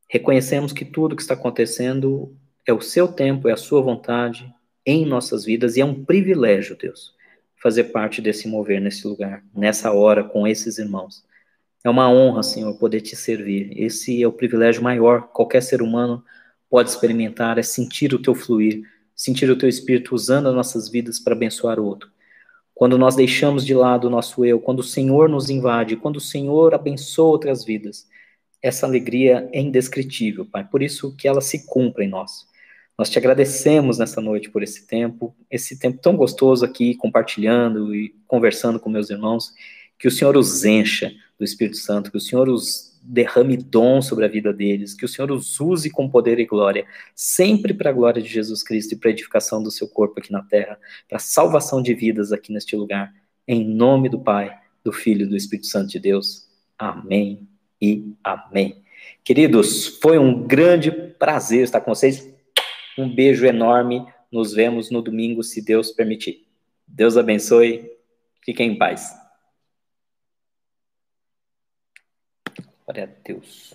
Reconhecemos que tudo que está acontecendo é o seu tempo, é a sua vontade em nossas vidas e é um privilégio, Deus, fazer parte desse mover nesse lugar, nessa hora, com esses irmãos. É uma honra, Senhor, poder te servir. Esse é o privilégio maior que qualquer ser humano pode experimentar, é sentir o teu fluir, sentir o teu espírito usando as nossas vidas para abençoar o outro. Quando nós deixamos de lado o nosso eu, quando o Senhor nos invade, quando o Senhor abençoa outras vidas, essa alegria é indescritível, Pai. Por isso que ela se cumpra em nós. Nós te agradecemos nessa noite por esse tempo, esse tempo tão gostoso aqui, compartilhando e conversando com meus irmãos. Que o Senhor os encha do Espírito Santo, que o Senhor os derrame dom sobre a vida deles, que o Senhor os use com poder e glória, sempre para a glória de Jesus Cristo e para a edificação do seu corpo aqui na terra, para a salvação de vidas aqui neste lugar. Em nome do Pai, do Filho e do Espírito Santo de Deus. Amém e amém. Queridos, foi um grande prazer estar com vocês. Um beijo enorme. Nos vemos no domingo, se Deus permitir. Deus abençoe. Fiquem em paz. Glória a Deus.